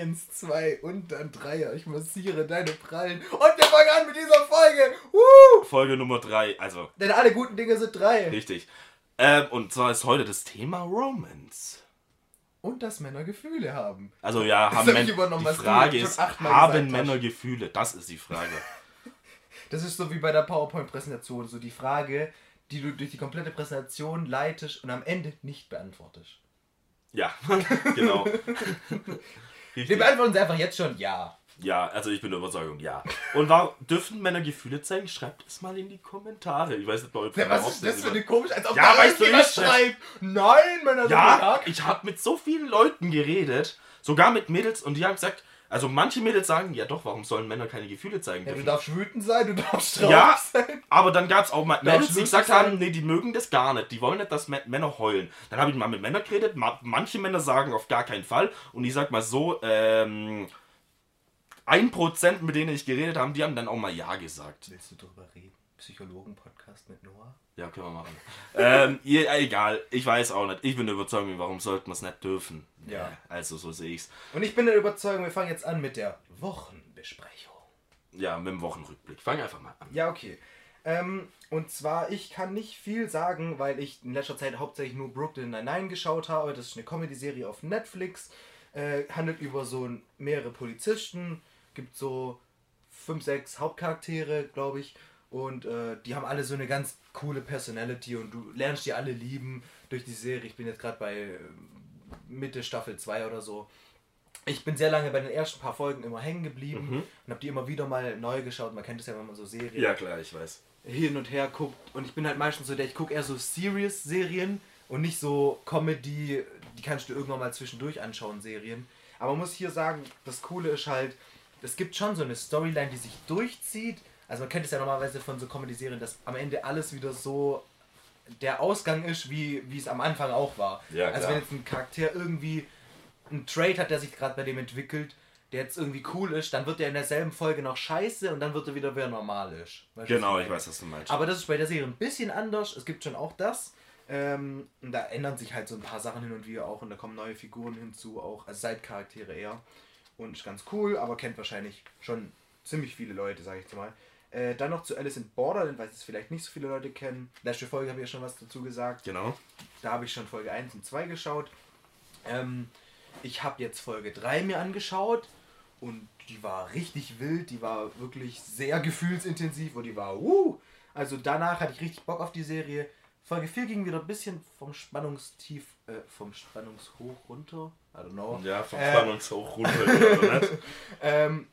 Eins, zwei und dann Dreier. Ich massiere deine Prallen. Und wir fangen an mit dieser Folge. Woo! Folge Nummer 3. Also, Denn alle guten Dinge sind drei. richtig. Ähm, und zwar ist heute das Thema Romance. Und dass Männer Gefühle haben. Also ja, haben hab Männer. Die Frage ist, haben hast. Männer Gefühle? Das ist die Frage. Das ist so wie bei der PowerPoint-Präsentation. So die Frage, die du durch die komplette Präsentation leitest und am Ende nicht beantwortest. Ja, genau. Wir Richtig. beantworten sie einfach jetzt schon ja. Ja, also ich bin der Überzeugung, ja. Und warum dürfen Männer Gefühle zeigen? Schreibt es mal in die Kommentare. Ich weiß nicht, Leute. Ja, was ist das für eine komisch, als ob Ja, da weißt du, ich- schreibt. Nein, Männer Ja, ich habe mit so vielen Leuten geredet, sogar mit Mädels, und die haben gesagt, also manche Mädels sagen, ja doch, warum sollen Männer keine Gefühle zeigen Ja, du dürfen? darfst wütend sein, du darfst traurig Ja, sein. aber dann gab es auch mal Mädels, die gesagt sein. haben, nee, die mögen das gar nicht. Die wollen nicht, dass Mä- Männer heulen. Dann habe ich mal mit Männern geredet. ma- Manche Männer sagen auf gar keinen Fall. Und ich sag mal so, ähm, ein Prozent, mit denen ich geredet habe, die haben dann auch mal Ja gesagt. Willst du drüber reden? Psychologen-Podcast mit Noah? Ja, können wir machen. ähm, ihr, egal, ich weiß auch nicht. Ich bin der Überzeugung, warum sollten wir es nicht dürfen? Ja. Also so sehe ich's. Und ich bin der Überzeugung, wir fangen jetzt an mit der Wochenbesprechung. Ja, mit dem Wochenrückblick. Fang einfach mal an. Ja, okay. Ähm, und zwar, ich kann nicht viel sagen, weil ich in letzter Zeit hauptsächlich nur Brooklyn Nine-Nine geschaut habe. Das ist eine Comedy-Serie auf Netflix. Äh, handelt über so mehrere Polizisten. Gibt so fünf, sechs Hauptcharaktere, glaube ich. Und äh, die haben alle so eine ganz coole Personality und du lernst die alle lieben durch die Serie. Ich bin jetzt gerade bei äh, Mitte Staffel 2 oder so. Ich bin sehr lange bei den ersten paar Folgen immer hängen geblieben und habe die immer wieder mal neu geschaut. Man kennt es ja, wenn man so Serien Ja, klar, ich weiß. hin und her guckt. Und ich bin halt meistens so der, ich gucke eher so Serious-Serien und nicht so Comedy, die kannst du irgendwann mal zwischendurch anschauen, Serien. Aber man muss hier sagen, das Coole ist halt, es gibt schon so eine Storyline, die sich durchzieht. Also man kennt es ja normalerweise von so Comedy-Serien, dass am Ende alles wieder so der Ausgang ist, wie, wie es am Anfang auch war. Ja, also wenn jetzt ein Charakter irgendwie einen Trade hat, der sich gerade bei dem entwickelt, der jetzt irgendwie cool ist, dann wird er in derselben Folge noch scheiße und dann wird er wieder wieder normal ist. Weißt du, Genau, ich weiß, was du meinst. Aber das ist bei der Serie ein bisschen anders. Es gibt schon auch das. Ähm, und da ändern sich halt so ein paar Sachen hin und wieder auch und da kommen neue Figuren hinzu, auch als Seitcharaktere eher. Und ist ganz cool, aber kennt wahrscheinlich schon ziemlich viele Leute, sage ich jetzt mal. Äh, dann noch zu Alice in Borderland, weil es vielleicht nicht so viele Leute kennen. Letzte Folge habe ich ja schon was dazu gesagt. genau. Da habe ich schon Folge 1 und 2 geschaut. Ähm, ich habe jetzt Folge 3 mir angeschaut und die war richtig wild, die war wirklich sehr gefühlsintensiv und die war uh. Also danach hatte ich richtig Bock auf die Serie. Folge 4 ging wieder ein bisschen vom Spannungstief, äh, vom Spannungshoch runter. I don't know. Ja, vom Äh, Spannungshoch runter. ähm,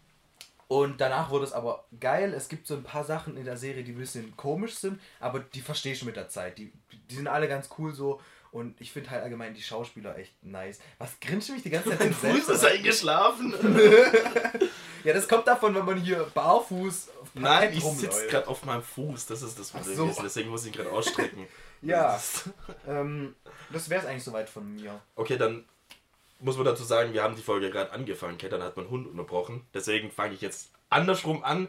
und danach wurde es aber geil. Es gibt so ein paar Sachen in der Serie, die ein bisschen komisch sind, aber die verstehst du mit der Zeit. Die, die sind alle ganz cool so. Und ich finde halt allgemein die Schauspieler echt nice. Was grinst du mich die ganze Zeit Mein Fuß ist eingeschlafen. Ja, das kommt davon, wenn man hier barfuß Nein, ich sitze gerade auf meinem Fuß. Das ist das Problem. so. Deswegen muss ich ihn gerade ausstrecken. Ja. Ähm, das wäre es eigentlich soweit von mir. Okay, dann muss man dazu sagen, wir haben die Folge gerade angefangen. Okay, dann hat mein Hund unterbrochen. Deswegen fange ich jetzt andersrum an.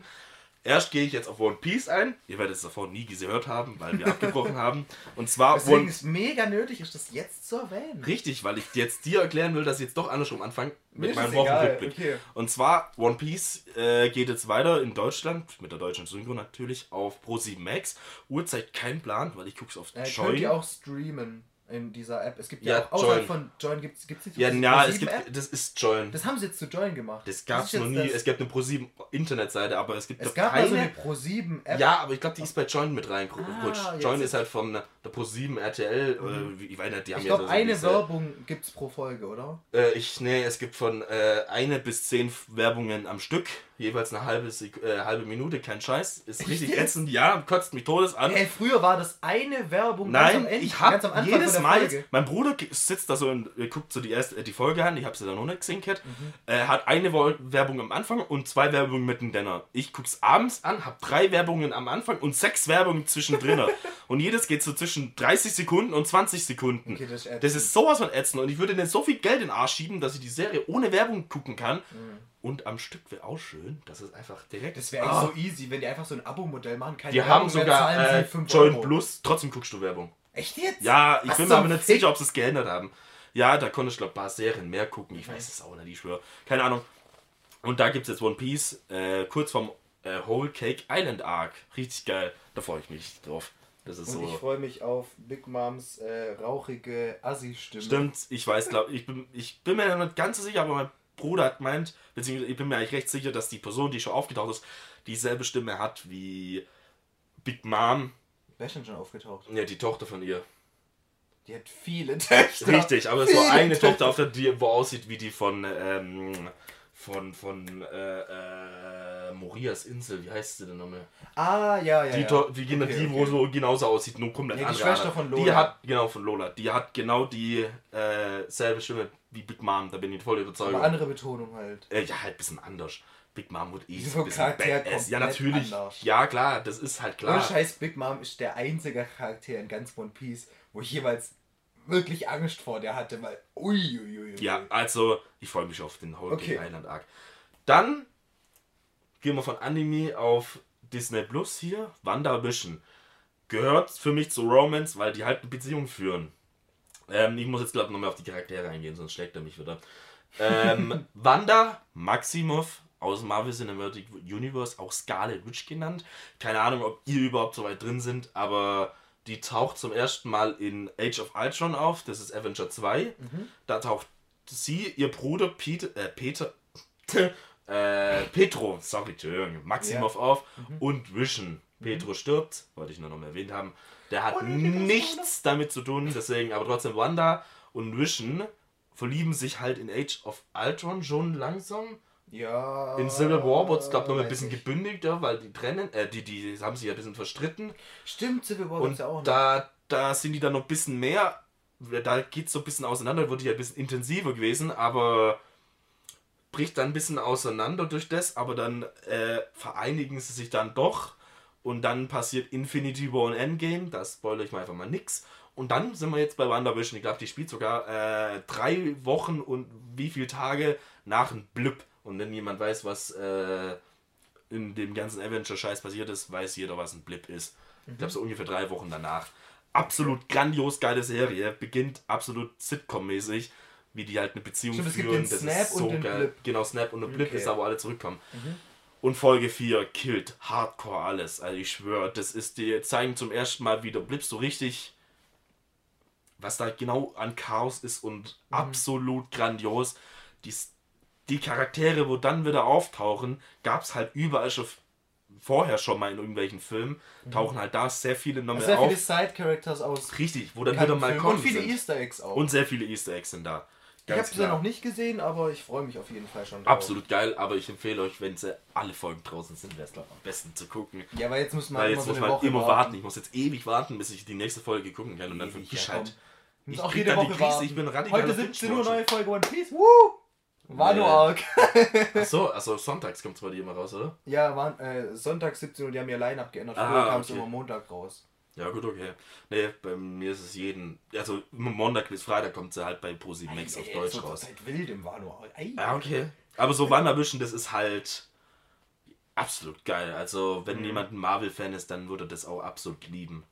Erst gehe ich jetzt auf One Piece ein. Ihr werdet es davor nie gehört haben, weil wir abgebrochen haben. Und zwar Deswegen One ist mega nötig, ist das jetzt zu erwähnen. Richtig, weil ich jetzt dir erklären will, dass ich jetzt doch andersrum anfange mit meinem Wochenrückblick. okay. Und zwar, One Piece äh, geht jetzt weiter in Deutschland, mit der deutschen Synchro natürlich, auf Pro7 Max. Uhrzeit kein Plan, weil ich guck's auf Äh, könnt Join. ihr auch streamen in dieser App. Es gibt ja, Ja, auch außerhalb von Join gibt es nicht ja, diese ja, Pro7 es gibt, App? das ist Join. Das, Das haben sie jetzt zu Join gemacht. gab's ist jetzt noch nie. das- Es gibt eine Pro7 Internetseite, aber es gibt Es doch gab keine. mal so eine Pro7 App. ja, aber ich glaube, die ist bei Join mit reingerutscht. Ah, Join ist- ist halt von der Pro7 RTL, äh, wie- ich weiß nicht, die haben ich ja glaube, so eine diese- Werbung gibt es pro Folge, oder? Äh, ich, nee, es gibt von äh, eine bis zehn Werbungen am Stück, jeweils eine halbe, Sek äh, halbe Minute, kein Scheiß. Ist richtig ätzend, ja, kotzt mich todes an. Ey, früher war das eine Werbung Nein, Ende, ich hab jedes Mal, Folge. mein Bruder sitzt da so und äh, guckt so die erste äh, die Folge an, ich habe sie da noch nicht gesehen, Cat. Mhm. äh, hat eine Werbung am Anfang und zwei Werbungen mitten Denner. Ich guck's abends an, hab drei Werbungen am Anfang und sechs Werbungen zwischendrin. und jedes geht so zwischen 30 Sekunden und 20 Sekunden. Okay, das ist das ist sowas von ätzend und ich würde denen so viel Geld in den Arsch schieben, dass ich die Serie ohne Werbung gucken kann. Und am Stück wäre auch schön, das ist einfach direkt. Mhm. Das wäre Ah. so easy, wenn die einfach so ein Abo-Modell machen. Keine Die Werbung haben sogar äh, Join. Plus, trotzdem guckst du Werbung. Echt jetzt? Ja, ich Was bin mir aber nicht sicher, ob sie es geändert haben. Ja, da konnte ich, glaube ein paar Serien mehr gucken. Ich weiß es auch nicht, ich schwöre. Keine Ahnung. Und da gibt es jetzt One Piece, äh, kurz vom äh, Whole Cake Island Arc. Richtig geil. Da freue ich mich drauf. Das ist Und so. ich freue mich auf Big Moms äh, rauchige Assi-Stimme. Stimmt, ich weiß, glaube ich bin, ich bin mir nicht ganz so sicher, aber mein Bruder hat meint, beziehungsweise ich bin mir eigentlich recht sicher, dass die Person, die schon aufgetaucht ist, dieselbe Stimme hat wie Big Mom, Wer ist denn schon aufgetaucht? ja, die Tochter von ihr. Die hat viele Töchter. Richtig, aber es Viele eine Töchter. Tochter auf der, die wo aussieht wie die von, ähm, von, von, äh, äh, Morias Insel, wie heißt sie denn nochmal? Ah, ja, ja. Die, ja. Die, genau, Okay, die wo okay. so genauso aussieht, nur komplett Ja, die andere. Schwester von Die Lola. hat, genau, von Lola. Die hat genau die äh, selbe Stimme wie Big Mom, da bin ich voll überzeugt. Aber andere Betonung halt. Äh, ja, halt ein bisschen anders. Big Mom wird eh So ein bisschen badass. Ja, natürlich. anders. Ja, klar, das ist halt Ohne klar. Scheiß, Big Mom ist der einzige Charakter in ganz One Piece, wo ich jeweils wirklich Angst vor der hatte, weil. Uiuiui. Ja, also, ich freue mich auf den Whole Okay. Island Arc. Dann gehen wir von Anime auf Disney Plus hier. WandaVision. Gehört für mich zu Romance, weil die halt eine Beziehung führen. Ähm, ich muss jetzt, glaube ich, nochmal auf die Charaktere eingehen, sonst schlägt er mich wieder. Ähm, Wanda Maximoff aus Marvel Cinematic Universe, auch Scarlet Witch genannt. Keine Ahnung, ob ihr überhaupt so weit drin sind, aber die taucht zum ersten Mal in Age of Ultron auf. Das ist Avenger 2. Da taucht sie, ihr Bruder Peter, äh, Peter, äh, Petro, sorry, Entschuldigung, Maximoff auf und Vision. Petro stirbt, wollte ich nur noch mal erwähnt haben. Der hat nichts damit zu tun, deswegen, aber trotzdem Wanda und Vision verlieben sich halt in Age of Ultron schon langsam. Ja. In Civil War wurde es, glaube ich, noch ein bisschen gebündigter, weil die trennen, äh, die, die haben sich ja ein bisschen verstritten. Stimmt, Civil War gibt's ja auch noch. da, da sind die dann noch ein bisschen mehr, da geht es so ein bisschen auseinander, wird die ja ein bisschen intensiver gewesen, aber bricht dann ein bisschen auseinander durch das, aber dann äh, vereinigen sie sich dann doch und dann passiert Infinity War und Endgame, da spoilere ich mal einfach mal nix. Und dann sind wir jetzt bei WandaVision, ich glaube, die spielt sogar äh, drei Wochen und wie viele Tage nach einem Blip. Und wenn jemand weiß, was äh, in dem ganzen Avenger-Scheiß passiert ist, weiß jeder, was ein Blip ist. Ich glaube, so ungefähr drei Wochen danach. Absolut grandios geile Serie. Beginnt absolut Sitcom-mäßig, wie die halt eine Beziehung Stimmt, führen. das Snap ist und so geil. Blip. Genau, Snap und der Blip Okay. ist da, wo alle zurückkommen. Und Folge 4 killt hardcore alles. Also ich schwöre, das ist die zeigen zum ersten Mal wieder Blips so richtig, was da genau an Chaos ist und absolut grandios. Die, die Charaktere, wo dann wieder auftauchen, gab es halt überall schon vorher schon mal in irgendwelchen Filmen, tauchen halt da sehr viele nochmal Sehr viele auf. Side-Characters aus Richtig, wo dann wieder mal Filmen kommen Und viele sind. Easter Eggs auch. Und sehr viele Easter Eggs sind da. ich habe Ganz sie ja noch nicht gesehen, aber ich freue mich auf jeden Fall schon drauf. Absolut geil, aber ich empfehle euch, wenn sie alle Folgen draußen sind, wäre es am besten zu gucken. Ja, weil jetzt muss man Weil immer jetzt so muss man immer warten. Ich muss jetzt ewig warten, bis ich die nächste Folge gucken kann und dann für mich halt. Ich Muss auch jede Woche Krise, warten. ich bin radikaler Heute 17 Uhr neue Folge One Piece. Woo! Wano Nee. Arc. Achso, also sonntags kommt es bei dir immer raus, oder? Ja, waren äh, Sonntag 17 Uhr, die haben ihr Line-Up geändert. Früher Ah, kam es okay. immer Montag raus. Ja, gut, okay. Nee, bei mir ist es jeden. Also Montag bis Freitag kommt sie halt bei Posi Max auf Deutsch so raus. Zeit wild im Wano. Ja, okay. Aber so Wanderwischen, das ist halt absolut geil. Also, wenn Mhm. jemand ein Marvel-Fan ist, dann würde das auch absolut lieben.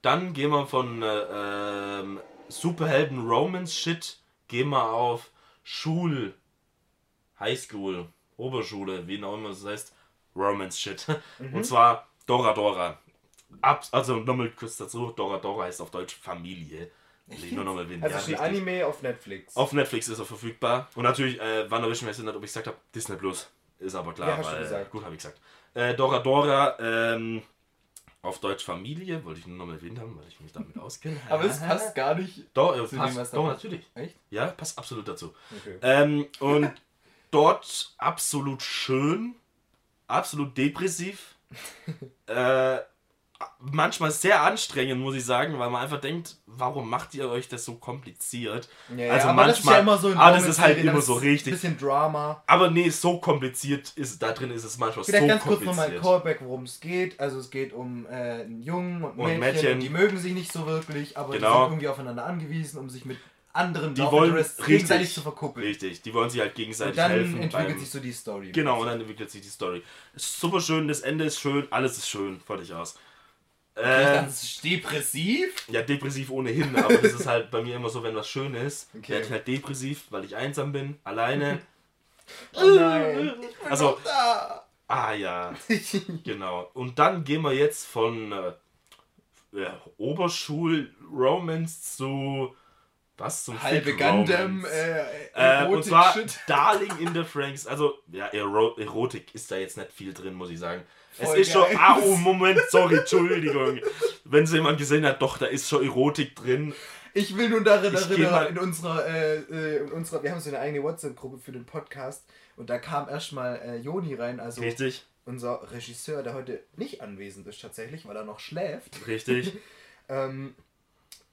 Dann gehen wir von äh, ähm, Superhelden-Romance-Shit, gehen wir auf Schul, Highschool, Oberschule, wie auch immer es heißt, Romance-Shit. Mhm. Und zwar Dora Dora. Ab, also nochmal kurz dazu, Dora Dora heißt auf Deutsch Familie. Will ich nur nochmal erwähnen. Also Ja, ist ein richtig. Anime auf Netflix. Auf Netflix ist er verfügbar. Und natürlich, äh, WandaVision, weiß ich nicht, ob ich gesagt habe, Disney Plus. Ist aber klar, Ja, weil, gesagt. gut habe ich gesagt. Äh, Dora Dora, ähm, auf Deutsch Familie, wollte ich nur nochmal erwähnt haben, weil ich mich damit auskenne. aber es passt gar nicht. Doch, äh, passt, dem, doch, natürlich. Echt? Ja, passt absolut dazu. Okay. Ähm, und dort absolut schön, absolut depressiv. äh, manchmal sehr anstrengend, muss ich sagen, weil man einfach denkt, warum macht ihr euch das so kompliziert? Ja, ja, also aber das ist ja manchmal, immer so in ah, das ist halt immer so richtig. Bisschen Drama. Aber nee, so kompliziert ist da drin ist es manchmal Vielleicht so ganz kurz nochmal kompliziert. Callback, worum es geht. Also es geht um äh, einen Jungen und ein Und Mädchen, Mädchen. Und die mögen sich nicht so wirklich, aber die Genau. sind irgendwie aufeinander angewiesen, um sich mit anderen Die wollen richtig, gegenseitig zu verkuppeln. richtig, die wollen sich halt Und gegenseitig dann helfen. entwickelt beim- sich so die Story. Genau, und dann entwickelt sich die Story. Ist super schön, das Ende ist schön, alles ist schön, fertig aus. Äh, Ganz depressiv? ja, depressiv ohnehin, aber das ist halt bei mir immer so, wenn was schön ist, Okay. werde ich halt depressiv, weil ich einsam bin, alleine. Oh nein. Ich bin Also- da. Ah ja, genau. Und dann gehen wir jetzt von äh, Oberschul-Romance zu was zum Halbe Gundam, äh, Äh, und zwar Erotik-Shit. Darling in the Franks. Also, ja, Ero Erotik ist da jetzt nicht viel drin, muss ich sagen. Voll es ist schon. Ah, oh, Moment, sorry, Entschuldigung. Wenn es jemand gesehen hat, doch, da ist schon Erotik drin. Ich will nur daran erinnern, in unserer, äh, äh, in unserer, wir haben so eine eigene WhatsApp-Gruppe für den Podcast und da kam erstmal äh, Joni rein, also Richtig, unser Regisseur, der heute nicht anwesend ist tatsächlich, weil er noch schläft. richtig. Ähm,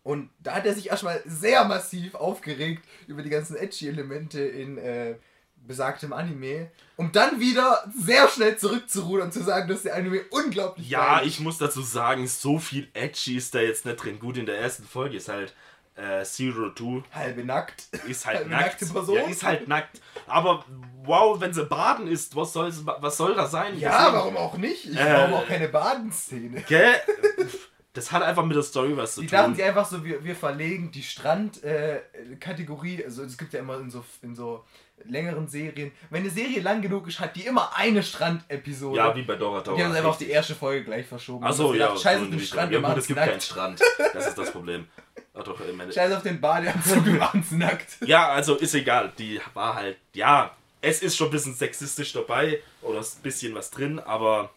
und da hat er sich erstmal sehr massiv aufgeregt über die ganzen Edgy-Elemente in äh, besagtem Anime, um dann wieder sehr schnell zurückzurudern und zu sagen, dass der Anime unglaublich Ja, geil ist. ich muss dazu sagen, so viel Edgy ist da jetzt nicht drin. Gut, in der ersten Folge ist halt äh, Zero Two halbe nackt. ist halt Halbe nackt. nackte Person. Ja, ist halt nackt. Aber wow, wenn sie baden ist, was soll, was soll da sein? Ja, Deswegen- warum auch nicht? Ich Äh, brauche auch keine Badenszene. Gell? Das hat einfach mit der Story was zu Die tun. dachten sich einfach so, wir, wir verlegen die Strand-Kategorie, also es gibt ja immer in so, in so längeren Serien, wenn eine Serie lang genug ist, hat die immer eine Strandepisode. ja, wie bei Dora Dora. die haben einfach auf die erste Folge gleich verschoben. Achso, Und ja. gedacht, Scheiß so den die Strand, ja, gut, es gibt nackt. keinen Strand. Das ist das Problem. Ach, doch, Scheiß auf den Badeanzug, wir machen's nackt. Ja, also ist egal. Die war halt, ja, es ist schon ein bisschen sexistisch dabei oder ist ein bisschen was drin, aber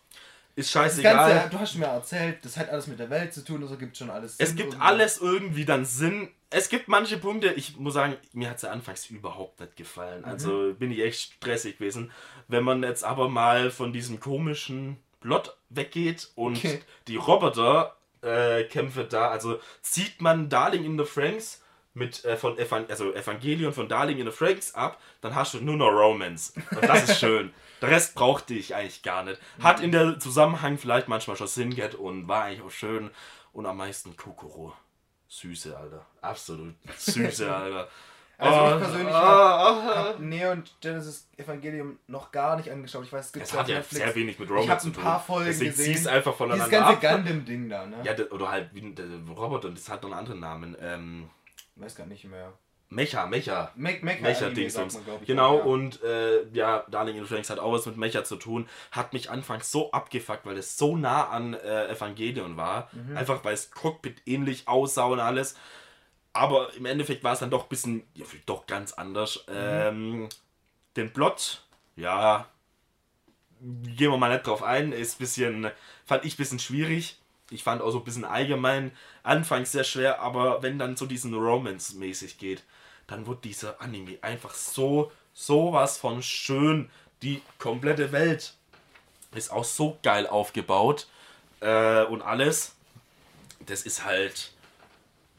ist Das scheißegal. Ganze, du hast mir erzählt, das hat alles mit der Welt zu tun, also gibt schon alles Es Sinn gibt und- alles irgendwie dann Sinn. Es gibt manche Punkte, ich muss sagen, mir hat es ja anfangs überhaupt nicht gefallen. Also bin ich echt stressig gewesen. Wenn man jetzt aber mal von diesem komischen Plot weggeht und Okay. die Roboter-Kämpfe da, also zieht man Darling in the Franks mit äh, von Evan also Evangelion von Darling in the Franks ab, dann hast du nur noch Romance. Und das ist schön. Der Rest brauchte ich eigentlich gar nicht. Hat in der Zusammenhang vielleicht manchmal schon Sinn gehabt und war eigentlich auch schön. Und am meisten Kokoro. Süße, Alter. Absolut süße, Alter. Also Ah, ich persönlich ah, habe ah. hab Neon Genesis Evangelium noch gar nicht angeschaut. Ich weiß, es gibt Es hat ja sehr wenig mit Romance Ich habe zu ein tun. paar Folgen Deswegen gesehen. ziehst einfach Dieses voneinander ganze ab. Gundam-Ding da, ne? Ja, oder halt wie der Roboter, das hat noch einen anderen Namen. Ähm, weiß gar nicht mehr. Mecha, Mecha. Me Mecha, Mecha Anime, Dings sagt man, glaub ich, Genau, ja. und äh, ja, Darling in Franks hat auch was mit Mecha zu tun. Hat mich anfangs so abgefuckt, weil es so nah an äh, Evangelion war. Mhm. Einfach weil es Cockpit ähnlich aussah und alles. Aber im Endeffekt war es dann doch ein bisschen, ja, doch ganz anders. Mhm. Ähm, den Plot, ja, gehen wir mal nicht drauf ein, ist ein bisschen, fand ich ein bisschen schwierig. Ich fand auch so ein bisschen allgemein anfangs sehr schwer, aber wenn dann so diesen Romance-mäßig geht, dann wird dieser Anime einfach so, sowas von schön. Die komplette Welt ist auch so geil aufgebaut äh, und alles. Das ist halt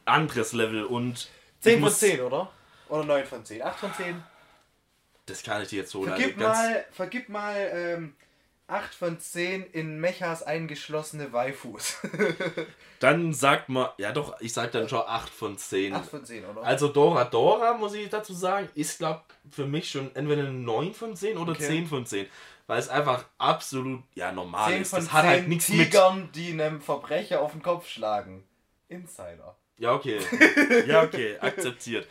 anderes Level und 10 ich von muss- 10, oder? Oder 9 von 10? 8 von 10? Das kann ich dir jetzt so Vergib leider ganz. mal, vergib mal ähm, 8 von 10 in Mechas eingeschlossene Waifus. Dann sagt man, ja doch, ich sag dann schon 8 von 10. 8 von 10, oder? Also Dora Dora, muss ich dazu sagen, ist, glaube für mich schon entweder eine 9 von 10 oder Okay. 10 von 10. Weil es einfach absolut, ja, normal 10 ist. Das 10 hat halt nichts mit... Tigern, die einem Verbrecher auf den Kopf schlagen. Insider. Ja, okay. Ja, okay, akzeptiert.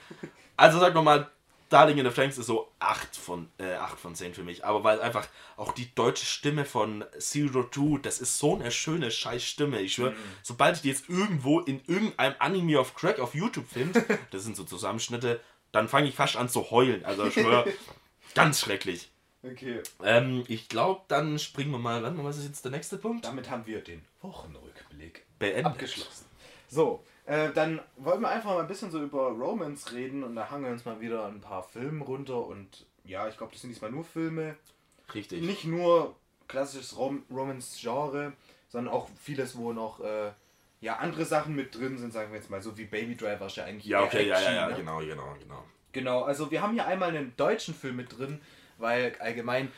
Also sag nochmal, Darling in the Franks ist so 8 von, äh, 8 von 10 für mich. Aber weil einfach auch die deutsche Stimme von Zero Two, das ist so eine schöne scheiß Stimme. Ich schwöre, sobald ich die jetzt irgendwo in irgendeinem Anime of Crack auf YouTube finde, das sind so Zusammenschnitte, dann fange ich fast an zu heulen. Also ich schwöre, ganz schrecklich. Okay. Ähm, ich glaube, dann springen wir mal, mal, was ist jetzt der nächste Punkt? Damit haben wir den Wochenrückblick Beendet. abgeschlossen. So, äh, dann wollen wir einfach mal ein bisschen so über Romance reden und da hangen wir uns mal wieder ein paar Filme runter und ja, ich glaube, das sind diesmal nur Filme. Richtig. Nicht nur klassisches Rom Romance-Genre, sondern auch vieles, wo noch äh, ja, andere Sachen mit drin sind, sagen wir jetzt mal, so wie Baby Driver ist ja eigentlich Ja, okay, ja, ja, ja, ne? genau, genau, genau. Genau, also wir haben hier einmal einen deutschen Film mit drin, weil allgemein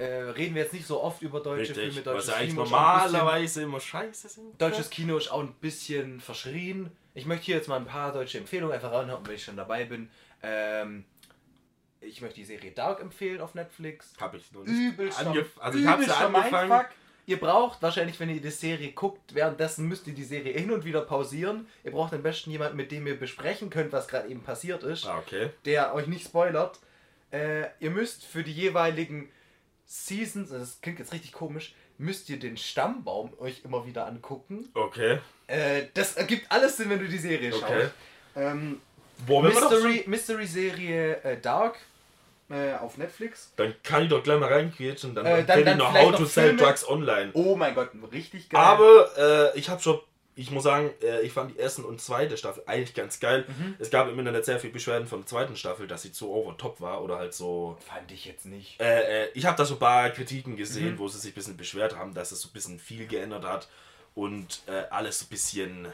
äh, reden wir jetzt nicht so oft über deutsche Richtig. Filme. Was Deutsches ja eigentlich Kino normalerweise immer scheiße sind. Deutsches Kino ist auch ein bisschen verschrien. Ich möchte hier jetzt mal ein paar deutsche Empfehlungen einfach ranhauen, weil ich schon dabei bin. Ähm, ich möchte die Serie Dark empfehlen auf Netflix. Hab ich noch nicht Übelst angef Also ich hab's ja angefangen. Mindfuck. ihr braucht wahrscheinlich, wenn ihr die Serie guckt, währenddessen müsst ihr die Serie hin und wieder pausieren. Ihr braucht am besten jemanden, mit dem ihr besprechen könnt, was gerade eben passiert ist, Ah, okay. der euch nicht spoilert. Äh, ihr müsst für die jeweiligen Seasons, das klingt jetzt richtig komisch, müsst ihr den Stammbaum euch immer wieder angucken. Okay. Äh, das ergibt alles Sinn, wenn du die Serie schaust. Okay. Ähm, Boah, doch so, Mystery, Mystery Serie äh, Dark äh, auf Netflix. dann kann ich doch gleich mal und dann, Äh, dann- dann ich noch How to Sell Filme. Drugs Online. Oh mein Gott, richtig geil. Aber äh, ich habe schon, ich muss sagen, äh, ich fand die erste und zweite Staffel eigentlich ganz geil. Mhm. Es gab im Internet sehr viel Beschwerden von der zweiten Staffel, dass sie zu over top war oder halt so. fand ich jetzt nicht. Äh, äh, ich habe da so ein paar Kritiken gesehen, Mhm. wo sie sich ein bisschen beschwert haben, dass es so ein bisschen viel geändert hat und äh, alles so ein bisschen.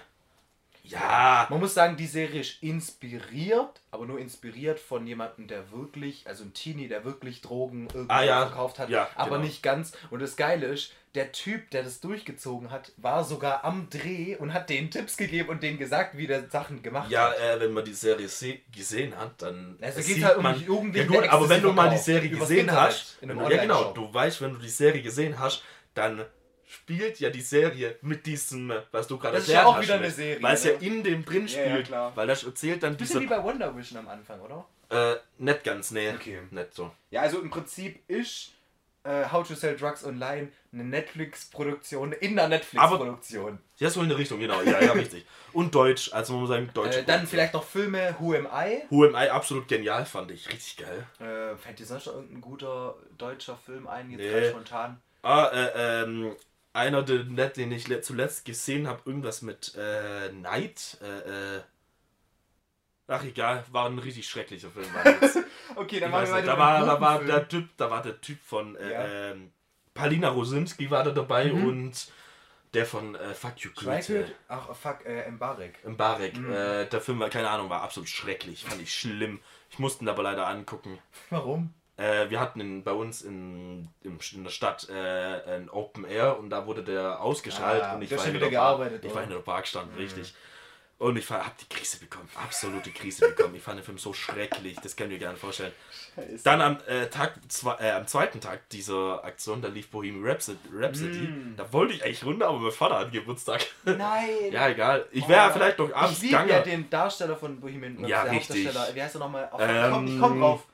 Ja. Man muss sagen, die Serie ist inspiriert, aber nur inspiriert von jemandem, der wirklich, also ein Teenie, der wirklich Drogen irgendwo Ah, ja. verkauft hat, Ja, aber genau. nicht ganz. Und das Geile ist, der Typ, der das durchgezogen hat, war sogar am Dreh und hat denen Tipps gegeben und denen gesagt, wie der Sachen gemacht Ja, hat. äh, wenn man die Serie se gesehen hat, dann. Also geht's halt um man, die Ja Jugendlichen, gut, aber wenn du mal die Serie gesehen hast, in einem ja genau, du weißt, wenn du die Serie gesehen hast, dann spielt ja die Serie mit diesem, was du gerade Das ist ja auch hast, wieder eine Serie, weil es ja ne? in dem drin Ja, ja, spielt, klar. weil das erzählt dann Bisschen wie bei Wonder Vision am Anfang, oder? äh, nicht ganz, nee, Okay. nicht so. Ja, also im Prinzip ist äh, How to Sell Drugs Online eine Netflix-Produktion in der Netflix-Produktion. Ja, so in die Richtung, genau, ja, ja, richtig. Und Deutsch, also man muss sagen, Deutsch. Äh, dann vielleicht noch Filme Who Am I? HMI absolut genial, fand ich, richtig geil. Äh, fällt dir sonst noch irgendein guter deutscher Film ein, jetzt Nee. ganz spontan? Ah, äh, ähm, einer, der, net- den ich le- zuletzt gesehen habe, irgendwas mit äh, Night. Äh, äh, ach egal, war ein richtig schrecklicher Film. Okay, dann machen wir weiter da war, da war der. Typ, da war der Typ von äh, Ja. ähm, Palina Rosinski war da dabei Mhm. und der von äh, Fuck You? Goethe. Ach, fuck, äh, Mbarek. Mbarek. Mhm. Äh, der Film war, keine Ahnung, war absolut schrecklich. Fand ich schlimm. Ich musste ihn aber leider angucken. Warum? Äh, wir hatten in, bei uns in, im, in der Stadt äh, ein Open Air und da wurde der ausgeschaltet Ah, und ich war, in wieder der Bar, gearbeitet, ich war in der Parkstand, richtig. Und ich habe die Krise bekommen, absolute Krise bekommen. Ich fand den Film so schrecklich, das könnt ihr gerne vorstellen. Scheiße. Dann am, äh, Tag, zwei, äh, am zweiten Tag dieser Aktion, da lief Bohemian Rhapsody. Rhapsody. Mm. Da wollte ich eigentlich runter, aber mein Vater hat Geburtstag. Nein! ja, egal. Ich wäre Oh. vielleicht noch abends Ich liebe ja den Darsteller von Bohemian Rhapsody, Ja, richtig. Wie heißt er nochmal? Ähm, komm, ich komm drauf.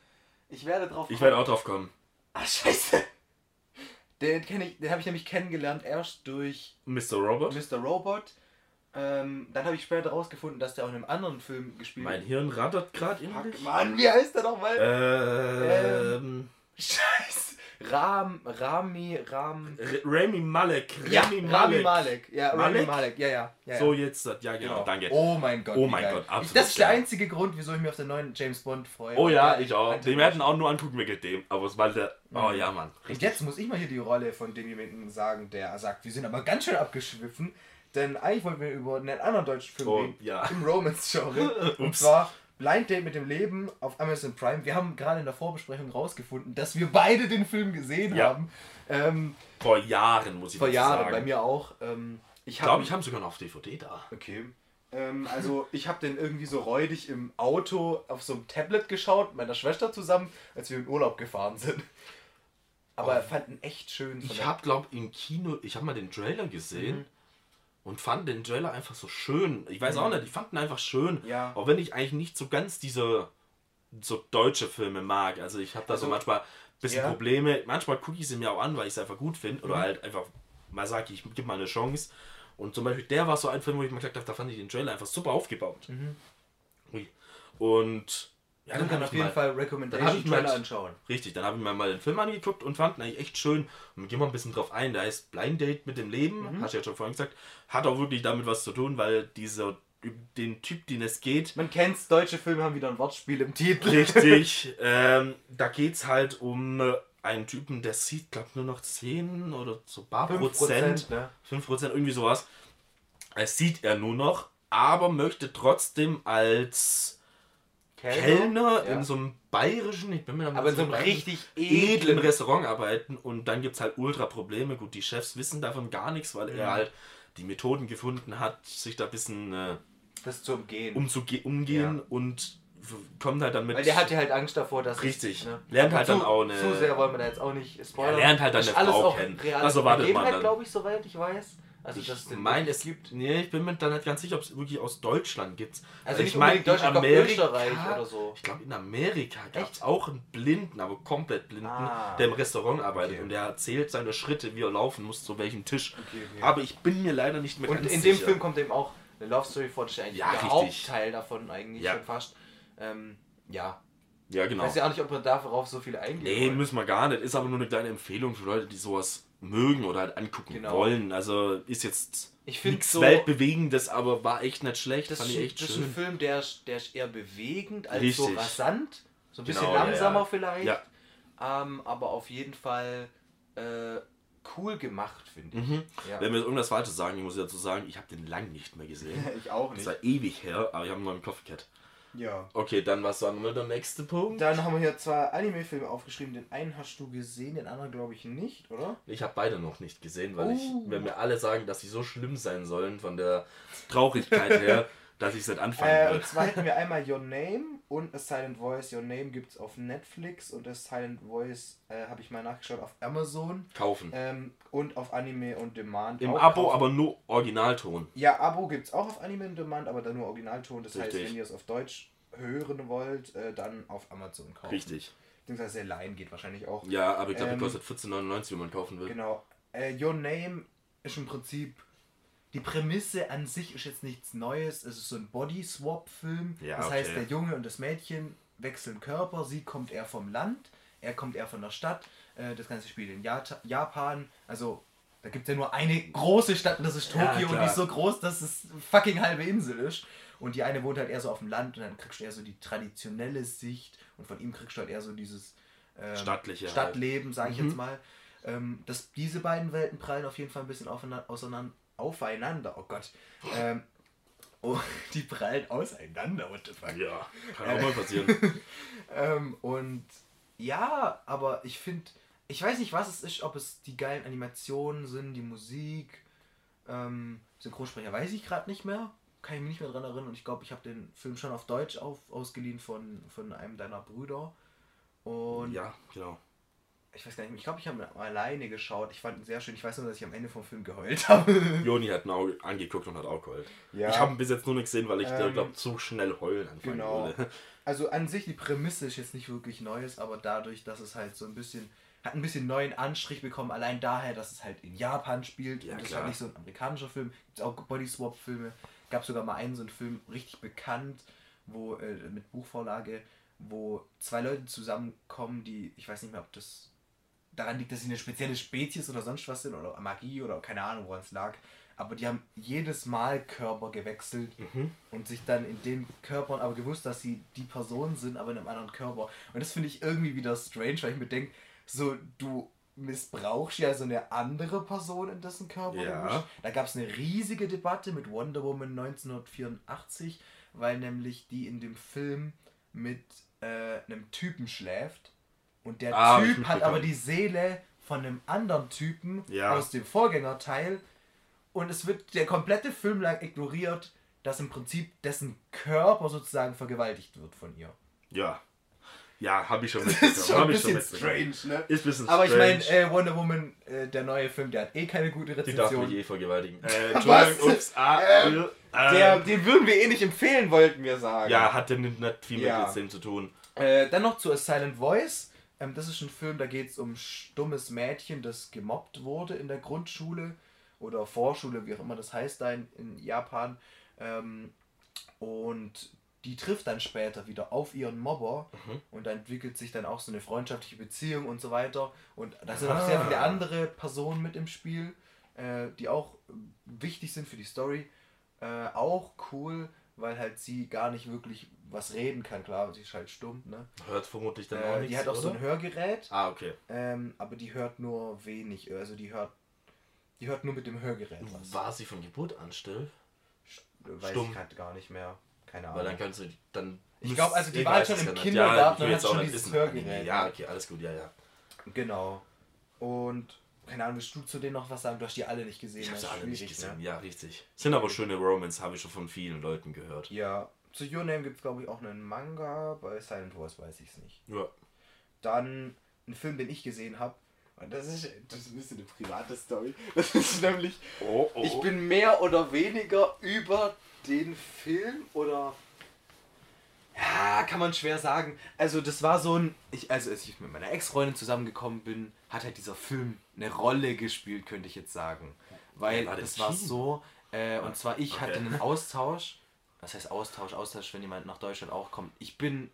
Ich werde drauf ich werde auch drauf kommen. Ah, scheiße. Den kenne ich, den habe ich nämlich kennengelernt erst durch Mr. Robert. Mr. Robot. Ähm, dann habe ich später rausgefunden, dass der auch in einem anderen Film gespielt Mein Hirn rattert gerade Fuck, innerlich. Mann, wie heißt der nochmal? Ähm, Scheiße. Ram, Rami, Ram. Rami Malek. Rami Ja, Malek. Rami Malek. Ja, Rami Malek? Malek. Ja, ja. ja, ja. So jetzt, ja genau, danke. Oh mein Gott. Oh mein geil. Gott, absolut Das ist der einzige Grund, wieso ich mich auf den neuen James Bond freue. Oh ja, ich auch. Den werden auch nur angucken wegen dem. Aber es war der. Oh Mhm. ja, Mann. Und jetzt muss ich mal hier die Rolle von dem jemanden sagen, der sagt, wir sind aber ganz schön abgeschwiffen. Denn eigentlich wollten wir über einen anderen deutschen Film Oh, reden. ja. Im Romance-Genre. Und zwar Blind Date mit dem Leben auf Amazon Prime. Wir haben gerade in der Vorbesprechung rausgefunden, dass wir beide den Film gesehen Ja. haben. Ähm, Vor Jahren muss ich vor Jahren, sagen. bei mir auch. Ähm, ich Ich glaube, ich habe sogar noch auf DVD da. Okay. Ähm, also ich habe den irgendwie so räudig im Auto auf so einem Tablet geschaut, mit meiner Schwester zusammen, als wir in Urlaub gefahren sind. Aber Oh. fand ihn echt schön. Ich habe, glaube im Kino, ich habe mal den Trailer gesehen Mhm. Und fand den Trailer einfach so schön. Ich weiß auch Mhm. nicht, ich fand ihn einfach schön. Ja. Auch wenn ich eigentlich nicht so ganz diese so deutsche Filme mag. Also ich habe da so Also, manchmal ein bisschen ja. Probleme. Manchmal gucke ich sie mir auch an, weil ich es einfach gut finde. Oder Mhm. halt einfach mal sage, ich gebe mal eine Chance. Und zum Beispiel der war so ein Film, wo ich mir gesagt habe, da fand ich den Trailer einfach super aufgebaut. Mhm. Ui. Und ja, dann kann habe auf ich jeden mal, Fall Recommendation ich Trailer anschauen. Richtig, dann habe ich mir mal den Film angeguckt und fand ihn eigentlich echt schön. Und gehen wir ein bisschen drauf ein. Der heißt Blind Date mit dem Leben, Mhm. hast du ja schon vorhin gesagt. Hat auch wirklich damit was zu tun, weil dieser den Typ, den es geht, Man kennt's, deutsche Filme haben wieder ein Wortspiel im Titel. richtig, ähm, da geht es halt um äh, einen Typen, der sieht, glaube nur noch 10 oder so paar 5%, Prozent. ne? 5% irgendwie sowas. Es sieht er nur noch, aber möchte trotzdem als Kellner ja. in so einem bayerischen, ich bin mir Aber in so einem richtig edlen edlen Restaurant arbeiten und dann gibt es halt ultra Probleme. Gut, die Chefs wissen davon gar nichts, weil Mhm. er halt die Methoden gefunden hat, sich da ein bisschen äh, das zu umgehen. umzuge umgehen und kommt halt dann mit. Weil der hatte halt Angst davor, dass Richtig. Ne? Lernt halt zu, dann auch eine- Zu sehr wollen wir da jetzt auch nicht spoilern. Ja, lernt halt dann eine alles Frau kennen. Also wartet man Begebenheit, dann. glaube ich, soweit ich weiß. Also ich den meine, es gibt. Nee, ich bin mir da nicht ganz sicher, ob es wirklich aus Deutschland gibt. Also nicht ich meine, Deutschland, ich in glaub Amerika, Österreich oder so. Ich glaube, in Amerika gab es auch einen Blinden, aber komplett Blinden, Ah. der im Restaurant arbeitet Okay. und der erzählt seine Schritte, wie er laufen muss, zu welchem Tisch. Okay, okay. Aber ich bin mir leider nicht mehr Und ganz in dem sicher. Film kommt eben auch eine Love Story vor, das ist eigentlich Ja, der richtig. Hauptteil davon eigentlich Ja. schon fast. Ähm, ja. Ja, Ich genau. weiß ja auch nicht, ob wir darauf so viel eingehen Nee, müssen wir gar nicht. Ist aber nur eine kleine Empfehlung für Leute, die sowas mögen oder halt angucken Genau. wollen. Also ist jetzt Ich finde nichts so, Weltbewegendes, aber war echt nicht schlecht. das, fand ist, ich echt das ist ein schön. Film, der, ist- der ist eher bewegend als so Richtig. rasant. So ein bisschen Genau, langsamer ja. vielleicht. Ja. Ähm, aber auf jeden Fall äh, cool gemacht, finde ich. Mhm. Ja. Wenn wir jetzt irgendwas Falsches sagen, ich muss dazu sagen, ich habe den lang nicht mehr gesehen. ich auch Das war ewig her, aber ich habe ihn mal im Kopf gehabt. Ja. Okay, dann was war nur der nächste Punkt? Dann haben wir hier zwei Anime-Filme aufgeschrieben. Den einen hast du gesehen, den anderen glaube ich nicht, oder? Ich habe beide noch nicht gesehen, weil Oh. ich, wenn mir alle sagen, dass sie so schlimm sein sollen von der Traurigkeit her, dass ich es nicht anfangen Äh, will. und zwar hatten wir einmal Your Name und A Silent Voice. Your Name gibt es auf Netflix und A Silent Voice äh, habe ich mal nachgeschaut auf Amazon Kaufen. ähm, und auf Anime on Demand. Im Abo, kaufen. aber nur Originalton. Ja, Abo gibt es auch auf Anime on Demand, aber dann nur Originalton. Das heißt, Richtig. wenn ihr es auf Deutsch hören wollt, äh, dann auf Amazon kaufen. Richtig. Beziehungsweise Line geht wahrscheinlich auch. Ja, aber ich glaube, Ähm, kostet 14,99, wenn man kaufen will. Genau. Äh, Your Name ist im Prinzip. Die Prämisse an sich ist jetzt nichts Neues. Es ist so ein Body-Swap-Film. Ja, das okay. heißt, der Junge und das Mädchen wechseln Körper. Sie kommt eher vom Land, er kommt eher von der Stadt. Äh, das Ganze spielt in Japan. Also, da gibt es ja nur eine große Stadt und das ist Ja, Tokio und klar. die ist so groß, dass es fucking halbe Insel ist. Und die eine wohnt halt eher so auf dem Land und dann kriegst du eher so die traditionelle Sicht und von ihm kriegst du halt eher so dieses ähm, Stattliche halt. Stadtleben, sage ich Mhm. jetzt mal. Ähm, dass diese beiden Welten prallen auf jeden Fall ein bisschen aufeinander, auseinander, aufeinander. Oh Gott. Ähm, oh, die prallen auseinander, what the fuck. Ja, kann auch mal passieren. Ähm, und ja, aber ich finde, ich weiß nicht, was es ist, ob es die geilen Animationen sind, die Musik, ähm, Synchronsprecher weiß ich gerade nicht mehr. Kann ich mich nicht mehr dran erinnern. Und ich glaube, ich habe den Film schon auf Deutsch auf, ausgeliehen von, von einem deiner Brüder. Und ja, genau. Ich weiß gar nicht mehr, ich glaube, ich habe ihn alleine geschaut. Ich fand ihn sehr schön. Ich weiß nur, dass ich am Ende vom Film geheult habe. Joni hat ihn auch angeguckt und hat auch geheult. Ja. Ich habe ihn bis jetzt nur nicht gesehen, weil ich Ähm, glaube zu schnell heulen anfangen genau. würde. Also an sich die Prämisse ist jetzt nicht wirklich Neues, aber dadurch, dass es halt so ein bisschen hat ein bisschen neuen Anstrich bekommen, allein daher, dass es halt in Japan spielt Ja, und das ist klar. halt nicht so ein amerikanischer Film. Gibt auch Body Swap Filme. Gab sogar mal einen so einen Film richtig bekannt, wo äh, mit Buchvorlage, wo zwei Leute zusammenkommen, die ich weiß nicht mehr, ob das daran liegt, dass sie eine spezielle Spezies oder sonst was sind oder Magie oder keine Ahnung, woran es lag. Aber die haben jedes Mal Körper gewechselt Mhm. und sich dann in den Körpern aber gewusst, dass sie die Person sind, aber in einem anderen Körper. Und das finde ich irgendwie wieder strange, weil ich mir denke, so du missbrauchst ja so eine andere Person in dessen Körper. Ja. Da gab es eine riesige Debatte mit Wonder Woman 1984, weil nämlich die in dem Film mit äh, einem Typen schläft und der Ah, Typ hat aber die Seele von einem anderen Typen Ja. aus dem Vorgängerteil und es wird der komplette Film lang ignoriert, dass im Prinzip dessen Körper sozusagen vergewaltigt wird von ihr. Ja. Ja, habe ich schon Das mitbekommen. ist schon ein hab ich schon bisschen mitbekommen. strange, ne? Ist ein bisschen Aber ich meine, äh, Wonder Woman, äh, der neue Film, der hat eh keine gute Die darf mich Rezension. eh vergewaltigen. Äh, Was? Entschuldigung, ups, ah, Ähm, äh, Der, den würden wir eh nicht empfehlen, wollten wir sagen. Ja, hat denn nicht viel Ja. mit dem zu tun. Äh, dann noch zu A Silent Voice. Ähm, das ist ein Film, da geht es um stummes Mädchen, das gemobbt wurde in der Grundschule oder Vorschule, wie auch immer das heißt, da in, in Japan. Ähm, und die trifft dann später wieder auf ihren Mobber Mhm. und da entwickelt sich dann auch so eine freundschaftliche Beziehung und so weiter. Und da sind auch Ah. sehr viele andere Personen mit im Spiel, äh, die auch wichtig sind für die Story. Äh, auch cool, weil halt sie gar nicht wirklich was reden kann. Klar, sie ist halt stumm, ne? Hört vermutlich dann auch Äh, nichts, die hat auch so oder? ein Hörgerät, Ah, okay. ähm, aber die hört nur wenig. Also die hört, die hört nur mit dem Hörgerät was. War sie von Geburt an still? Weiß stumm? ich halt gar nicht mehr. Keine Ahnung. Weil dann kannst du dann. Ich glaub, also die Ich war halt schon im. Kindergarten ja, und hat auch schon dieses. Hörgerät. Ja, okay, alles gut, ja, ja. Genau. Und keine Ahnung, willst du zu denen noch was sagen? Du hast die alle nicht gesehen. Ich habe sie alle nicht gesehen. ne? Ja, richtig. Sind aber schöne Romans, habe ich schon von vielen Leuten gehört. Ja, zu Your Name gibt es, glaube ich, auch einen Manga. Bei Silent Wars weiß ich es nicht. Ja. Dann ein Film, den ich gesehen habe. Und das ist, das ist ein bisschen eine private Story. Das ist nämlich, Oh, oh. ich bin mehr oder weniger über den Film oder. Ja, kann man schwer sagen. Also, das war so ein. Ich, also, als ich mit meiner Ex-Freundin zusammengekommen bin, hat halt dieser Film eine Rolle gespielt, könnte ich jetzt sagen. Weil War das war so. Äh, und zwar, ich hatte Okay. einen Austausch. Was heißt Austausch? Austausch, wenn jemand nach Deutschland auch kommt. Ich bin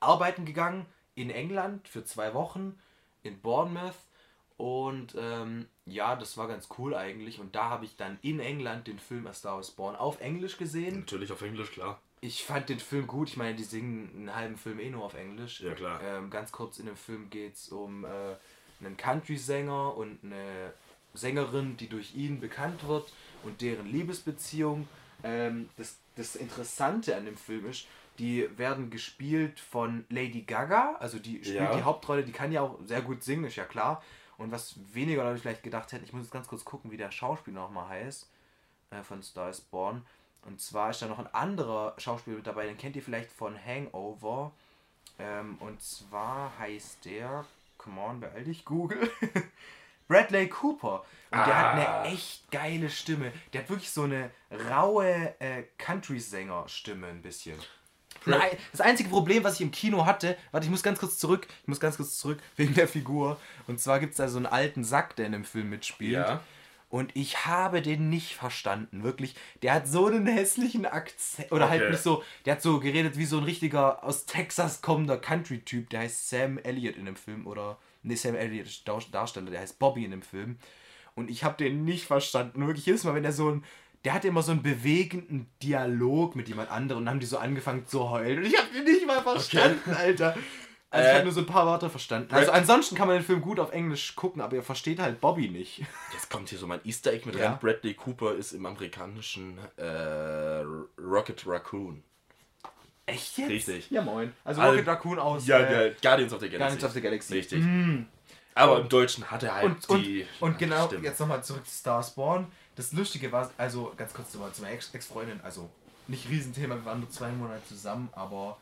arbeiten gegangen in England für zwei Wochen in Bournemouth und ähm, ja, das war ganz cool eigentlich und da habe ich dann in England den Film A Star is Born auf Englisch gesehen. Natürlich auf Englisch, klar. Ich fand den Film gut, ich meine, die singen einen halben Film eh nur auf Englisch. Ja, klar. Ähm, ganz kurz in dem Film geht es um äh, einen Country-Sänger und eine Sängerin, die durch ihn bekannt wird und deren Liebesbeziehung. Ähm, das, das Interessante an dem Film ist, die werden gespielt von Lady Gaga, also die spielt Ja. die Hauptrolle, die kann ja auch sehr gut singen, ist ja klar. Und was weniger Leute vielleicht gedacht hätten, ich muss jetzt ganz kurz gucken, wie der Schauspieler nochmal heißt, äh, von Star is Born. Und zwar ist da noch ein anderer Schauspieler mit dabei, den kennt ihr vielleicht von Hangover. Ähm, und zwar heißt der, come on, beeil dich, Google. Bradley Cooper. Und der hat Ah. eine echt geile Stimme. Der hat wirklich so eine raue äh, Country-Sänger-Stimme ein bisschen. Nein, das einzige Problem, was ich im Kino hatte, warte, ich muss ganz kurz zurück, ich muss ganz kurz zurück wegen der Figur. Und zwar gibt es da so einen alten Sack, der in dem Film mitspielt. Ja. Und ich habe den nicht verstanden, wirklich. Der hat so einen hässlichen Akzent. Oder halt Okay. nicht so, der hat so geredet wie so ein richtiger aus Texas kommender Country-Typ. Der heißt Sam Elliott in dem Film. Oder, nee, Sam Elliott ist Dar- Darsteller, der heißt Bobby in dem Film. Und ich habe den nicht verstanden. Wirklich jedes Mal, wenn er so ein. Der hatte immer so einen bewegenden Dialog mit jemand anderem und dann haben die so angefangen zu heulen. Und ich habe den nicht mal verstanden, Alter. Also ich Äh, habe nur so ein paar Worte verstanden. Also ansonsten kann man den Film gut auf Englisch gucken, aber ihr versteht halt Bobby nicht. Jetzt kommt hier so mein Easter Egg mit Ja. rein. Bradley Cooper ist im amerikanischen äh, Rocket Raccoon. Echt jetzt? Richtig. Ja, moin. Also Al- Rocket Raccoon aus Ja, äh, Guardians of the Galaxy. Guardians of the Galaxy. Mm. Richtig. Aber im Deutschen hat er halt Und, und, die. und genau, Stimme. jetzt nochmal zurück zu Star Spawn. Das Lustige war, also ganz kurz nochmal zu meiner Ex- Ex-Freundin, also nicht Riesenthema, wir waren nur zwei Monate zusammen, aber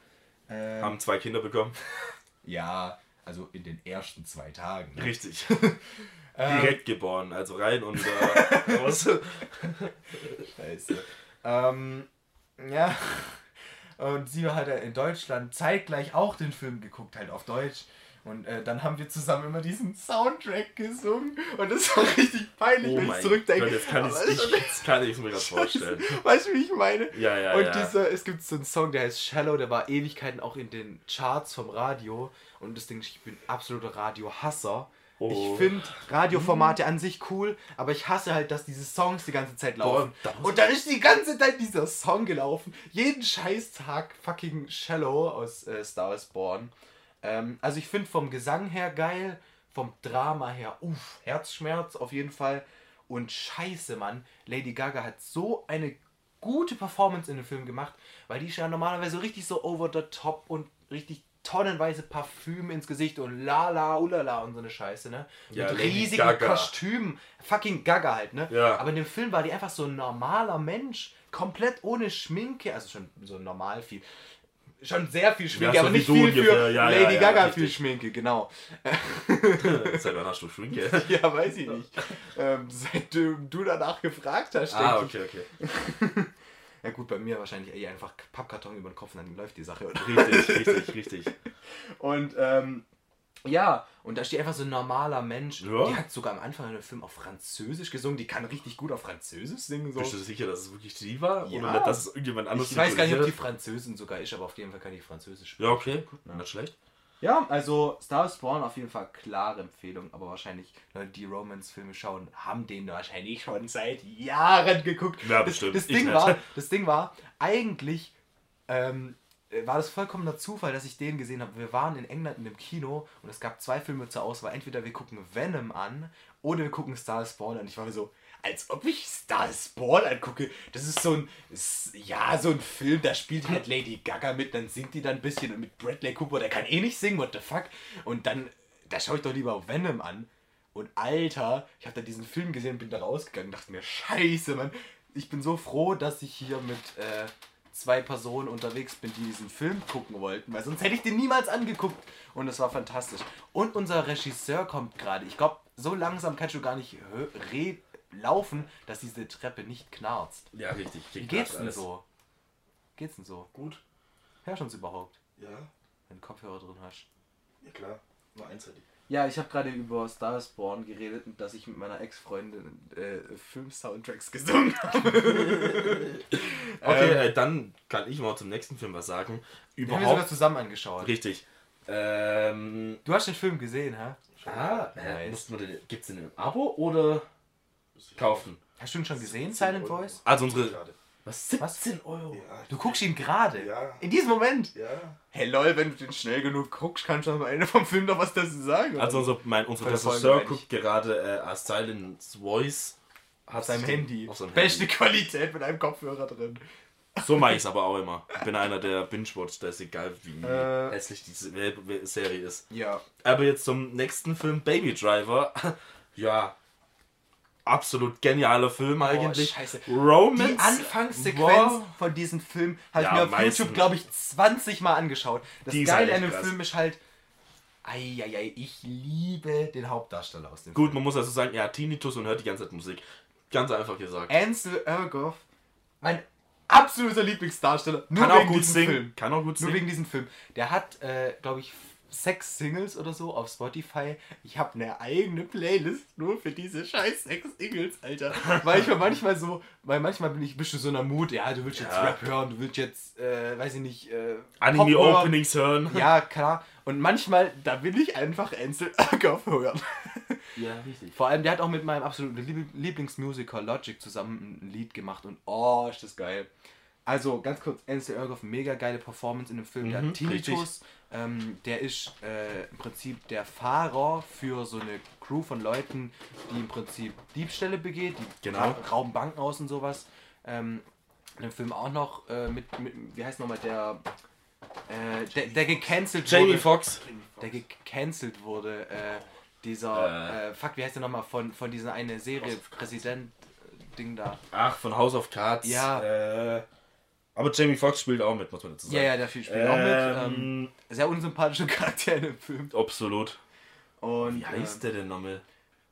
ähm, Haben zwei Kinder bekommen. ja, also in den ersten zwei Tagen. ne? Richtig. Ähm, Direkt geboren, also rein und äh, raus. Scheiße. ähm, ja. Und sie hat halt in Deutschland zeitgleich auch den Film geguckt, halt auf Deutsch. Und äh, dann haben wir zusammen immer diesen Soundtrack gesungen. Und das war richtig peinlich, Oh wenn ich zurückdenke. Gott, jetzt kann ich kann ich mir das vorstellen. Weißt du, wie ich meine? Ja, ja, Und ja. dieser, es gibt so einen Song, der heißt Shallow, der war Ewigkeiten auch in den Charts vom Radio. Und das Ding, ich bin absoluter Radiohasser. Oh. Ich finde Radioformate an sich cool, aber ich hasse halt, dass diese Songs die ganze Zeit laufen. muss Und dann ist die ganze Zeit dieser Song gelaufen. Jeden Scheißtag fucking Shallow aus äh, Star is Born. Ähm, also ich finde vom Gesang her geil, vom Drama her, uff, Herzschmerz auf jeden Fall. Und scheiße, Mann, Lady Gaga hat so eine gute Performance in dem Film gemacht, weil die ist ja normalerweise richtig so over the top und richtig tonnenweise Parfüm ins Gesicht und la la ulala und so eine Scheiße, ne? Ja, Mit Lady riesigen Gaga. Kostümen. Fucking Gaga halt, ne? Ja. Aber in dem Film war die einfach so ein normaler Mensch, komplett ohne Schminke, also schon so normal viel. Schon sehr viel Schminke, Ja, aber nicht viel ungefähr. für Ja, Lady ja, Gaga viel Schminke, genau. Seit wann hast du Schwinke? Ja, weiß ich nicht. ähm, seitdem du danach gefragt hast, Ah, okay, okay. Ja gut, bei mir wahrscheinlich eher einfach Pappkarton über den Kopf und dann läuft die Sache. Oder? Richtig, richtig, richtig. Und ähm, ja, und da steht einfach so ein normaler Mensch. Ja. Die hat sogar am Anfang in dem Film auf Französisch gesungen. Die kann richtig gut auf Französisch singen. So. Bist du sicher, dass es wirklich sie war? Ja. Oder dass es irgendjemand anderes Ich weiß gar nicht, ob die Französin sogar ist, aber auf jeden Fall kann die Französisch Ja, okay. Nicht schlecht. Ja, also Star Spawn auf jeden Fall klare Empfehlung, aber wahrscheinlich Leute, die Romance-Filme schauen, haben den wahrscheinlich schon seit Jahren geguckt. Ja, das, bestimmt. Das Ich Ding, war, das Ding war, eigentlich ähm, war das vollkommener Zufall, dass ich den gesehen habe. Wir waren in England in dem Kino und es gab zwei Filme zur Auswahl. Entweder wir gucken Venom an oder wir gucken Star Spawn an. Ich war mir so, als ob ich Star Spawn angucke. Das ist so ein, ja, so ein Film, da spielt halt Lady Gaga mit, dann singt die dann ein bisschen und mit Bradley Cooper, der kann eh nicht singen, what the fuck. Und dann, da schaue ich doch lieber Venom an. Und Alter, ich habe da diesen Film gesehen und bin da rausgegangen und dachte mir, scheiße, Mann. Ich bin so froh, dass ich hier mit, äh, zwei Personen unterwegs bin, die diesen Film gucken wollten, weil sonst hätte ich den niemals angeguckt. Und es war fantastisch. Und unser Regisseur kommt gerade. Ich glaube, so langsam kannst du gar nicht laufen, dass diese Treppe nicht knarzt. Ja, richtig. Wie geht's denn so? Geht's denn so? Gut. Hörst du uns überhaupt, Ja, wenn du Kopfhörer drin hast? ja klar. Nur einseitig. Ja, ich habe gerade über Star Wars Born geredet und dass ich mit meiner Ex-Freundin äh, Film-Soundtracks gesungen habe. Okay, äh, dann kann ich mal zum nächsten Film was sagen. Den haben wir sogar Überhaupt. zusammen angeschaut. Richtig. Ähm. Du hast den Film gesehen, hä? Ah, äh, mussten wir den, gibt's den im Abo oder kaufen? Hast du ihn schon gesehen, Silent Voice? Also unsere. Was? 17 Euro? Ja, Du guckst ihn gerade. Ja. In diesem Moment. Ja. Hey lol, wenn du den schnell genug guckst, kannst du am Ende vom Film noch was dazu sagen. Also unser, mein, unser Regisseur guckt gerade äh, A Silent Voice. Hat auf seinem Handy. Auf seinem Beste Handy. Qualität mit einem Kopfhörer drin. So mache ich es aber auch immer. Ich bin einer, der binge-watcht, da ist egal, wie Äh. hässlich diese Serie ist. Ja. Aber jetzt zum nächsten Film, Baby Driver. ja, absolut genialer Film eigentlich. scheiße. Romance. Die Anfangssequenz Wow. von diesem Film habe Ja, ich mir auf. YouTube, glaube ich, 20 Mal angeschaut. Das Die Geile halt an dem krass. Film ist halt, eieiei, ich liebe den Hauptdarsteller aus dem Gut, man muss also sagen, er hat Tinnitus und hört die ganze Zeit Musik. Ganz einfach gesagt. Film. Ansel Elgort, mein absoluter Lieblingsdarsteller. Nur Kann auch wegen gut diesem singen. Film. Kann auch gut Nur singen. wegen diesem Film. Der hat, äh, glaube ich, sechs Singles oder so auf Spotify. Ich habe eine eigene Playlist nur für diese scheiß sechs Singles, Alter. weil ich mir manchmal so, weil manchmal bin ich bist du so in einer Mut, ja, du willst jetzt Ja. Rap hören, du willst jetzt, äh, weiß ich nicht, äh. Anime-Openings hören. Ja, klar. Und manchmal, da will ich einfach Ansel Elgort hören. Ja, richtig. Vor allem, der hat auch mit meinem absoluten Lieb- Lieblingsmusiker Logic zusammen ein Lied gemacht und oh, ist das geil. Also, ganz kurz, Ansel Elgort, mega geile Performance in dem Film. der Mhm, hat Tinnitus, ähm, der ist äh, im Prinzip der Fahrer für so eine Crew von Leuten, die im Prinzip Diebstähle begeht, die Genau. ra rauben Banken aus und sowas. Ähm, in dem Film auch noch äh, mit, mit, wie heißt nochmal der, äh, der, der gecancelt Jamie wurde Foxx. der gecancelt wurde, äh, dieser, äh, fuck, wie heißt der nochmal, von, von dieser eine Serie, Präsident-Ding da. Ach, von House of Cards. Ja. Aber Jamie Foxx spielt auch mit, muss man dazu sagen. Ja, ja, der spielt auch mit. Ähm, Ähm, sehr unsympathischer Charakter in dem Film. absolut. Und Wie heißt äh, der denn nochmal?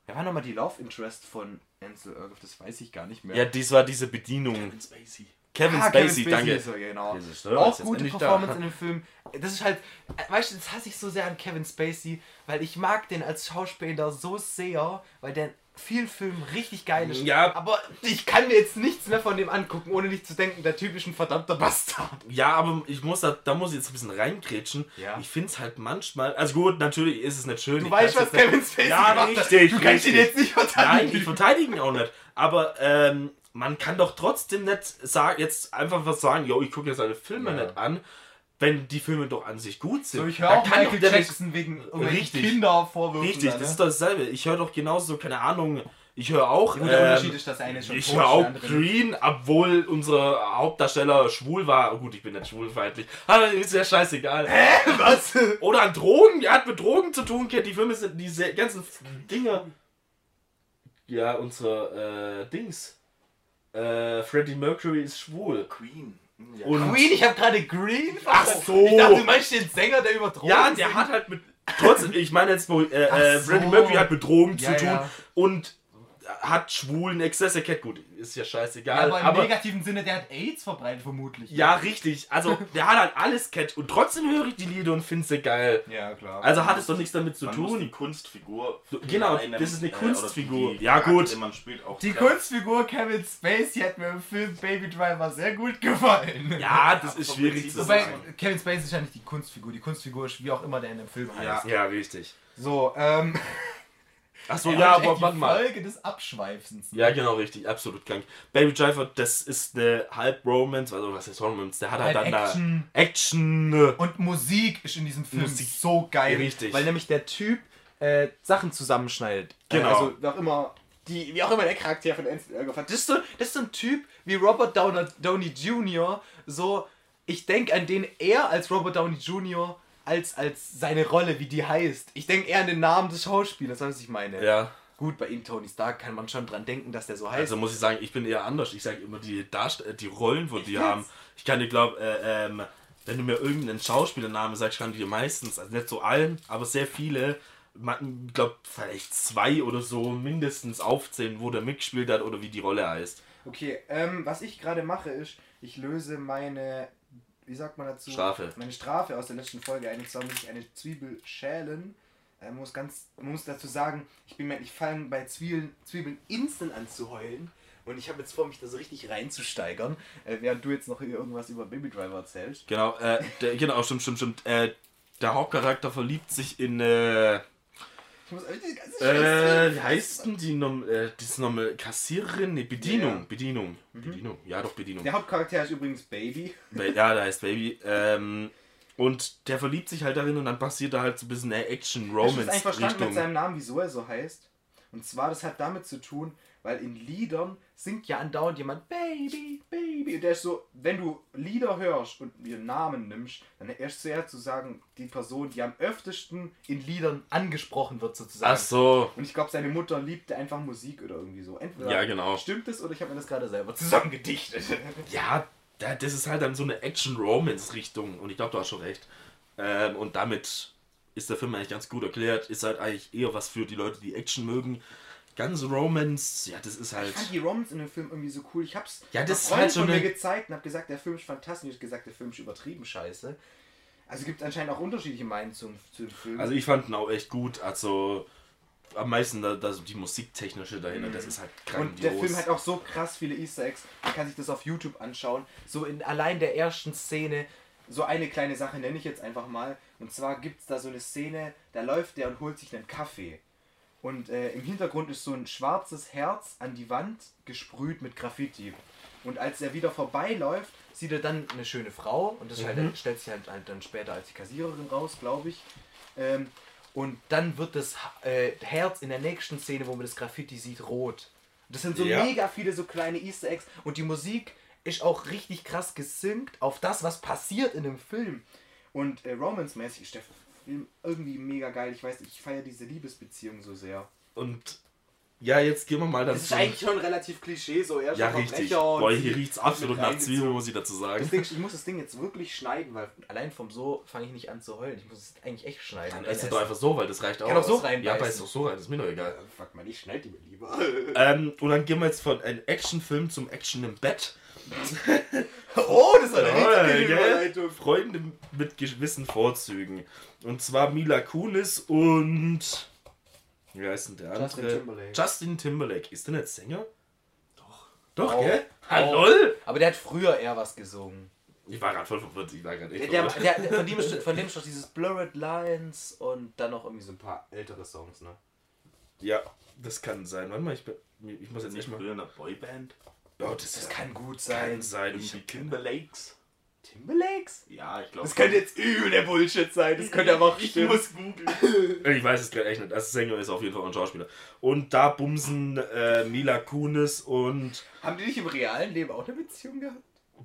wer war nochmal die Love Interest von Ansel Elgort? Das weiß ich gar nicht mehr. Ja, dies war diese Bedienung. Spacey. Kevin Ah, Spacey, danke. ist er, genau. Jesus, ja, auch gute Performance da. in dem Film. Das ist halt, äh, weißt du, das hasse ich so sehr an Kevin Spacey, weil ich mag den als Schauspieler so sehr, weil der vielen Filmen richtig geil ist. Ja. Aber ich kann mir jetzt nichts mehr von dem angucken, ohne nicht zu denken, der typischen verdammter Bastard. Ja, aber ich muss da, da muss ich jetzt ein bisschen reingrätschen. Ja. Ich finde es halt manchmal, also gut, natürlich ist es nicht schön. Du ich weißt, was Kevin Spacey Ja, gemacht hat. richtig, Du kannst ihn richtig. jetzt nicht Nein, verteidigen. ich verteidige ihn auch nicht. Aber ähm, man kann doch trotzdem nicht sagen, jetzt einfach was sagen, yo, ich gucke jetzt seine Filme Ja. nicht an, wenn die Filme doch an sich gut sind. so, ich höre auch kann doch Michael nicht- Jackson wegen Richtig. Kindervorwürfen. Richtig, da, ne? das ist doch dasselbe. Ich höre doch genauso, keine Ahnung, ich höre auch. Gut, der ähm, Unterschied ist, dass eine schon ich höre auch. Green, obwohl unser Hauptdarsteller schwul war. Gut, ich bin nicht schwulfeindlich. Aber ist ja scheißegal. Was? Oder an Drogen, er hat mit Drogen zu tun, kennt die Filme sind diese ganzen Dinge. Ja, unser äh, Dings. Äh, Freddie Mercury ist schwul. Queen. Ja. Und Green, ich habe gerade Green Ach verstanden. so. Ich dachte, du meinst den Sänger, der über Drogen ja, der singt. hat halt mit. Trotzdem, ich meine jetzt, wo, äh, Ach äh, so. Freddie Mercury hat mit Drogen Ja, zu tun ja. und hat schwulen Exzesse kennt. Gut, ist ja Ja, scheißegal. aber im aber negativen Sinne, der hat AIDS verbreitet vermutlich. ja, richtig. Also, der hat halt alles kennt und trotzdem höre ich die Lieder und finde sie geil. Ja, klar. Also hat es doch nichts damit zu Man muss die tun. Kunstfigur. So, genau, in das ist eine äh, Kunstfigur. die Ja, gut. Man spielt auch die klar. Kunstfigur Kevin Spacey hat mir im Film Baby Driver sehr gut gefallen. Ja, das ist schwierig zu das Wobei, sagen. Kevin Spacey ist ja nicht die Kunstfigur. Die Kunstfigur ist wie auch immer der in dem Film heißt. Ja. Ja, richtig. So, ähm. Achso, ja, aber die warte mal. Folge des Abschweifens. Ja, genau, richtig. Absolut krank. Baby Driver, das ist eine Halb-Romance, also was ist Romance? Der hat halt, Halt dann Action. da Action. Und Musik ist in diesem Film Musik. so geil. Richtig. Weil nämlich der Typ äh, Sachen zusammenschneidet. Genau. Äh, also wie auch immer. Die, wie auch immer der Charakter von Ansel Elgort hat. Das ist, so, das ist so ein Typ wie Robert Downer, Downey Jr. So, ich denke an den eher als Robert Downey Jr. als, als seine Rolle, wie die heißt. Ich denke eher an den Namen des Schauspielers, was ich meine. Ja. Gut, bei ihm Tony Stark kann man schon dran denken, dass der so heißt. Also muss ich sagen, ich bin eher anders. Ich sage immer die Darst äh, die Rollen, wo die jetzt? haben. Ich kann dir glaube, äh, ähm, wenn du mir irgendeinen Schauspielernamen sagst, kann ich dir meistens, also nicht so allen, aber sehr viele, ich glaube vielleicht zwei oder so mindestens aufzählen, wo der mitgespielt hat oder wie die Rolle heißt. Okay, ähm, was ich gerade mache ist, ich löse meine, wie sagt man dazu? Strafe. Meine Strafe aus der letzten Folge ein. Und zwar muss ich eine Zwiebel schälen. Äh, man muss ganz, man muss dazu sagen, ich bin mir, ich fange bei Zwiebeln, Zwiebeln instant an zu heulen. Und ich habe jetzt vor, mich da so richtig reinzusteigern, äh, während du jetzt noch irgendwas über Baby Driver erzählst. Genau, äh, der, genau, stimmt, stimmt, stimmt. Äh, der Hauptcharakter verliebt sich in äh, Ich muss die ganze Äh, wie heißt denn die Nom äh, das nochmal Kassiererin? Nee, Bedienung. Ja. Bedienung. Bedienung. Ja, doch, Bedienung. Der Hauptcharakter ist übrigens Baby. Ba- Ja, der heißt Baby. Ähm, und der verliebt sich halt darin und dann passiert da halt so ein bisschen das eigentlich Action-Romance-Richtung. verstanden mit seinem Namen, wieso er so heißt? Und zwar, das hat damit zu tun, weil in Liedern singt ja andauernd jemand Baby, Baby. Und der ist so, wenn du Lieder hörst und ihren Namen nimmst, dann erst zuerst zu sagen, die Person, die am öftesten in Liedern angesprochen wird, sozusagen. Ach so. Und ich glaube, seine Mutter liebte einfach Musik oder irgendwie so. Entweder Ja, genau. stimmt es oder ich habe mir das gerade selber zusammengedichtet. Ja, da- das ist halt dann so eine Action-Romance-Richtung. Und ich glaube, du hast schon recht. Ähm, und damit ist der Film eigentlich ganz gut erklärt. Ist halt eigentlich eher was für die Leute, die Action mögen. Ganz Romance, ja, das ist halt. Ich fand die Romans in dem Film irgendwie so cool. Ich hab's Ja, das ist halt so von mir eine- gezeigt und hab gesagt, der Film ist fantastisch. Ich hab gesagt, der Film ist übertrieben scheiße. Also gibt es anscheinend auch unterschiedliche Meinungen zum, zu dem Film. Also ich fand ihn auch echt gut. Also am meisten da, da die musiktechnische dahinter, das ist halt grandios. und der Film hat auch so krass viele Easter Eggs. Man kann sich das auf YouTube anschauen. So in allein der ersten Szene, so eine kleine Sache nenne ich jetzt einfach mal. Und zwar gibt es da so eine Szene, da läuft der und holt sich einen Kaffee. Und äh, im Hintergrund ist so ein schwarzes Herz an die Wand gesprüht mit Graffiti. Und als er wieder vorbeiläuft, sieht er dann eine schöne Frau. Und das halt, stellt sich halt, halt dann später als die Kassiererin raus, glaube ich. Ähm, und dann wird das äh, Herz in der nächsten Szene, wo man das Graffiti sieht, rot. Das sind so Ja. mega viele so kleine Easter Eggs. Und die Musik ist auch richtig krass gesynkt auf das, was passiert in dem Film. Und äh, romance-mäßig ist der irgendwie mega geil. Ich weiß, nicht, ich feiere diese Liebesbeziehung so sehr. Und ja, jetzt gehen wir mal Das dazu. ist eigentlich schon relativ Klischee, so er ja, richtig. Boah, hier riecht's absolut nach. Zwiebeln, muss ich dazu sagen. Das Ding, ich muss das Ding jetzt wirklich schneiden, weil allein vom so fange ich nicht an zu heulen. Ich muss es eigentlich echt schneiden. Dann ess es doch einfach so, weil das reicht auch. Kann auch so reinbeißen. Ja, beiß doch so rein, ist mir doch egal. Äh, Fuck mal, ich schneide die mir lieber. Ähm, und dann gehen wir jetzt von einem Actionfilm zum Action im Bett. oh, das war eine Ja, richtige gell? Überleitung. Freunde mit gewissen Vorzügen. Und zwar Mila Kunis und. Wie heißt denn der Justin andere? Timberlake. Justin Timberlake. Ist der nicht Sänger? Doch. Doch, Oh. gell? Oh. Hallo? Aber der hat früher eher was gesungen. Ich war gerade voll verwirrt. Ich war gerade echt der, von, dem ist, von dem ist doch dieses Blurred Lines und dann noch irgendwie so ein paar ältere Songs, ne? Ja, das kann sein. Warte mal, ich, bin, ich muss jetzt nicht mal. früher in einer Boyband. Ja, das, Das kann gut sein. kann sein. Ich Irgendwie Timberlakes. Timberlakes? Ja, ich glaube. Das könnte jetzt übel der Bullshit sein. Das könnte aber auch Ich stimmen. muss googeln. Ich weiß es gerade echt nicht. Also Sänger ist auf jeden Fall ein Schauspieler. Und da bumsen äh, Mila Kunis und. Haben die nicht im realen Leben auch eine Beziehung gehabt?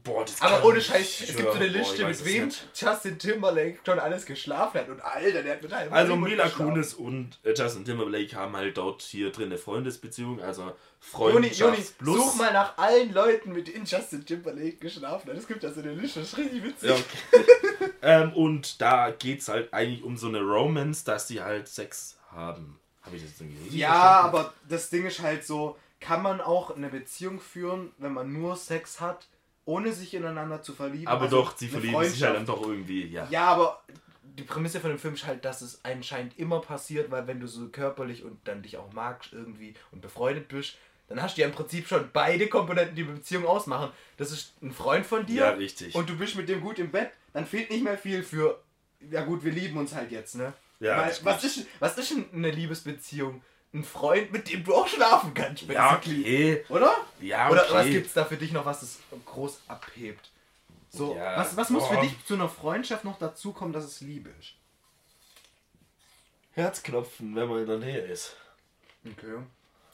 Boah, das Aber ohne Scheiß, es gibt so eine. Boah, Liste, weiß mit es wem. Justin Timberlake schon alles geschlafen hat. Und Alter, der hat mit einem Also Mila. Kunis und äh, Justin Timberlake haben halt dort hier drin eine Freundesbeziehung, also Joni, Freundschaft Joni, plus. such mal nach allen Leuten, mit denen Justin Timberlake geschlafen hat. Es gibt da so eine Liste, das ist richtig witzig. Ja, okay. ähm, und da geht's halt eigentlich um so eine Romance, dass die halt Sex haben. Habe ich das jetzt irgendwie richtig Ja, verstanden? aber das Ding ist halt so, kann man auch eine Beziehung führen, wenn man nur Sex hat, ohne sich ineinander zu verlieben? Aber Also doch, sie verlieben sich halt dann doch irgendwie, ja. Ja, aber die Prämisse von dem Film ist halt, dass es anscheinend immer passiert, weil wenn du so körperlich und dann dich auch magst irgendwie und befreundet bist, dann hast du ja im Prinzip schon beide Komponenten, die eine Beziehung ausmachen. Das ist ein Freund von dir Ja, richtig. und du bist mit dem gut im Bett, dann fehlt nicht mehr viel für, ja gut, wir lieben uns halt jetzt, ne? Ja, Weil, was, ist, was ist denn eine Liebesbeziehung? Ein Freund, mit dem du auch schlafen kannst, Ja, basically. okay. Oder? Ja, Oder okay. was gibt's da für dich noch, was es groß abhebt? So, Ja, was, was muss für boah. dich zu einer Freundschaft noch dazukommen, dass es Liebe ist? Herzklopfen, wenn man in der Nähe ist. Okay.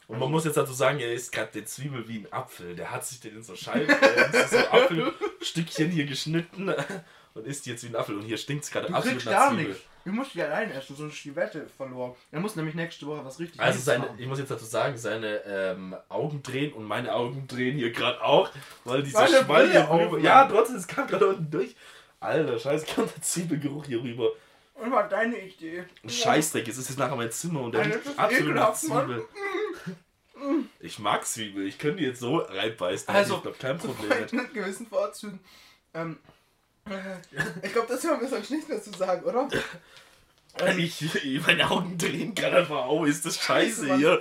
Und man muss jetzt dazu sagen, er isst gerade die Zwiebel wie ein Apfel. Der hat sich den in so Scheiben, äh, so Apfelstückchen hier geschnitten und isst jetzt wie ein Apfel. Und hier stinkt es gerade absolut nach gar Zwiebel. nichts. Ich muss die alleine essen, sonst ist die Wette verloren. Er muss nämlich nächste Woche was richtig Also seine, machen. ich muss jetzt dazu sagen, seine ähm, Augen drehen und meine Augen drehen hier gerade auch, weil dieser Meine Schwall hier rüber. Ja, trotzdem, es kam gerade unten durch. Alter, scheiße, kam der Zwiebelgeruch hier rüber. Und war deine Idee. Scheißdreck, es ist jetzt nachher mein Zimmer und der Alter, riecht absolut nach. Zwiebel. Ich mag Zwiebel, ich könnte die jetzt so reinbeißen, Also, ich glaube kein Problem mit. gewissen Vorzügen. Ähm, äh, ich glaube, das haben wir sonst nicht dazu sagen, oder? Ich, meine Augen drehen gerade einfach auf, ist das scheiße Mann. hier.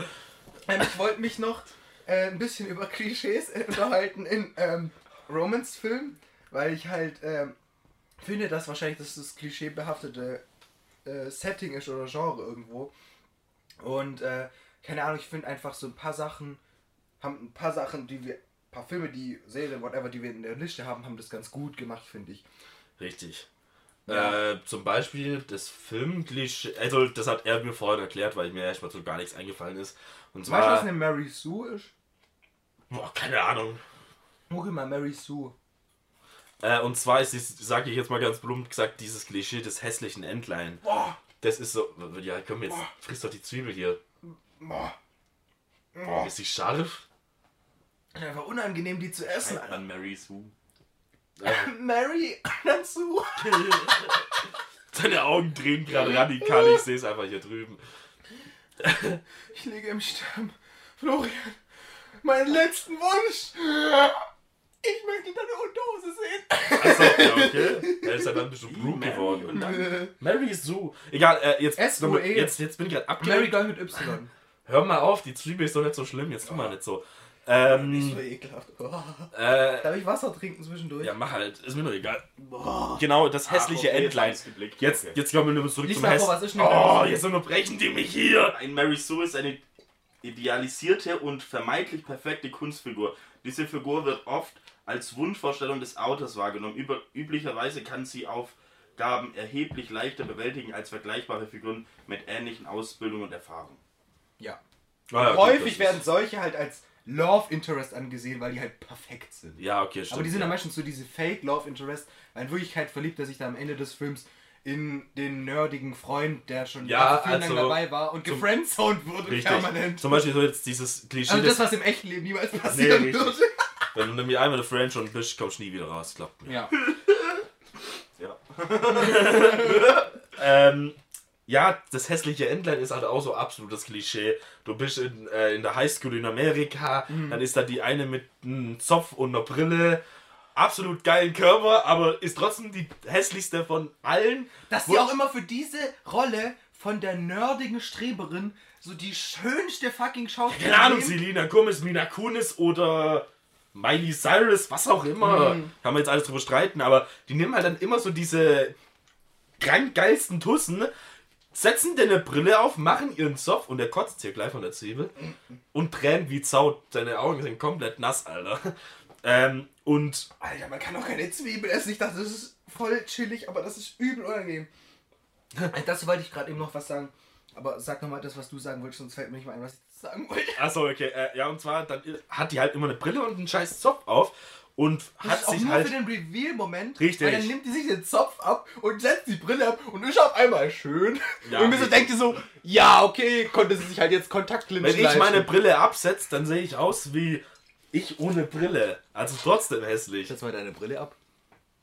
Ähm, ich wollte mich noch äh, ein bisschen über Klischees äh, unterhalten in ähm, Romance-Filmen, weil ich halt ähm, finde, dass wahrscheinlich das das klischeebehaftete äh, Setting ist oder Genre irgendwo. Und äh, keine Ahnung, ich finde einfach so ein paar Sachen, haben ein paar Sachen, die wir, paar Filme, die Serien, whatever, die wir in der Liste haben, haben das ganz gut gemacht, finde ich. Richtig. Ja. Äh, zum Beispiel das Filmklischee, also das hat er mir vorhin erklärt, weil mir erstmal so gar nichts eingefallen ist. Und Weißt du, was zwar, eine Mary Sue ist? boah, keine Ahnung. Google mal Mary Sue. Äh, und zwar ist es, sage ich jetzt mal ganz plump gesagt, dieses Klischee des hässlichen Entlein. Boah, Das ist so, ja komm jetzt, frisst doch die Zwiebel hier. boah. Boah, ist die scharf? Einfach unangenehm, die zu essen. Schreibt man Mary Sue. Mary dann Sue. Seine Augen drehen gerade radikal, ich sehe es einfach hier drüben. Ich liege im Sterben. Florian, meinen letzten Wunsch. Ich möchte deine Unterhose sehen. Achso, ja, okay. Er ist ja dann bestimmt Brooke Mary geworden. und dann Mary Sue. Egal, äh, jetzt, S-U-E. jetzt, jetzt bin ich gerade Mary abgelenkt. Girl mit Y. Hör mal auf, die Zwiebel ist doch nicht so schlimm, jetzt tu mal nicht so. Nicht Ähm, so ekelhaft. Oh. äh, Darf ich Wasser trinken zwischendurch? ja, mach halt, ist mir doch egal. Boah. Genau, das hässliche Ah, okay, Entlein. jetzt Okay. jetzt kommen wir nur zurück Lies zum mal Häss. vor, was ist denn Oh, Mary Sue? jetzt unterbrechen die mich hier. Ein Mary Sue ist eine idealisierte und vermeintlich perfekte Kunstfigur. Diese Figur wird oft als Wunschvorstellung des Autors wahrgenommen. Über, üblicherweise kann sie Aufgaben erheblich leichter bewältigen als vergleichbare Figuren mit ähnlichen Ausbildung und Erfahrung. Ja. Ah, ja, gut, Häufig das werden solche halt als Love Interest angesehen, weil die halt perfekt sind. Ja, okay, stimmt. Aber die sind ja. dann meistens so diese Fake Love Interest, weil in Wirklichkeit verliebt er sich dann am Ende des Films in den nerdigen Freund, der schon Ja, viel lang also dabei war und gefriendzoned wurde Richtig. permanent. Zum Beispiel so jetzt dieses Klischee, Also das, was im echten Leben niemals passieren richtig. würde. wenn du nämlich einmal eine Friend schon bist, kommst du nie wieder raus, klappt mir. Ja. Ja. Ähm, ja, das hässliche Entlein ist halt auch so absolutes Klischee. Du bist in, äh, in der Highschool in Amerika, Mhm. dann ist da die eine mit einem Zopf und einer Brille. Absolut geilen Körper, aber ist trotzdem die hässlichste von allen. Dass sie auch immer für diese Rolle von der nerdigen Streberin so die schönste fucking Schauspielerin Keine Ahnung. Selina Gomez, Mina Kunis oder Miley Cyrus, was auch immer. Mhm. Kann man jetzt alles drüber streiten, aber die nehmen halt dann immer so diese krank geilsten Tussen, setzen dir eine Brille auf, machen ihren Zopf und der kotzt hier gleich von der Zwiebel und tränt wie Zaut. Seine Augen sind komplett nass, Alter. Ähm, und Alter, man kann doch keine Zwiebel essen. Ich dachte, das ist voll chillig, aber das ist übel unangenehm. Dazu wollte ich gerade eben noch was sagen. Aber sag nochmal das, was du sagen wolltest, sonst fällt mir nicht mal ein, was ich sagen wollte. Achso, okay. Äh, ja, und zwar dann hat die halt immer eine Brille und einen scheiß Zopf auf und Das hat ist auch sich nur halt. für den Reveal-Moment. Richtig. Weil dann nimmt die sich den Zopf ab und setzt die Brille ab und ist auf einmal schön. Ja, und mir so denkt ihr so, ja, okay, konnte sie sich halt jetzt Kontaktlinsen Wenn ich leisten. meine Brille absetze, dann sehe ich aus wie ich ohne Brille. Also trotzdem hässlich. Setz mal deine Brille ab.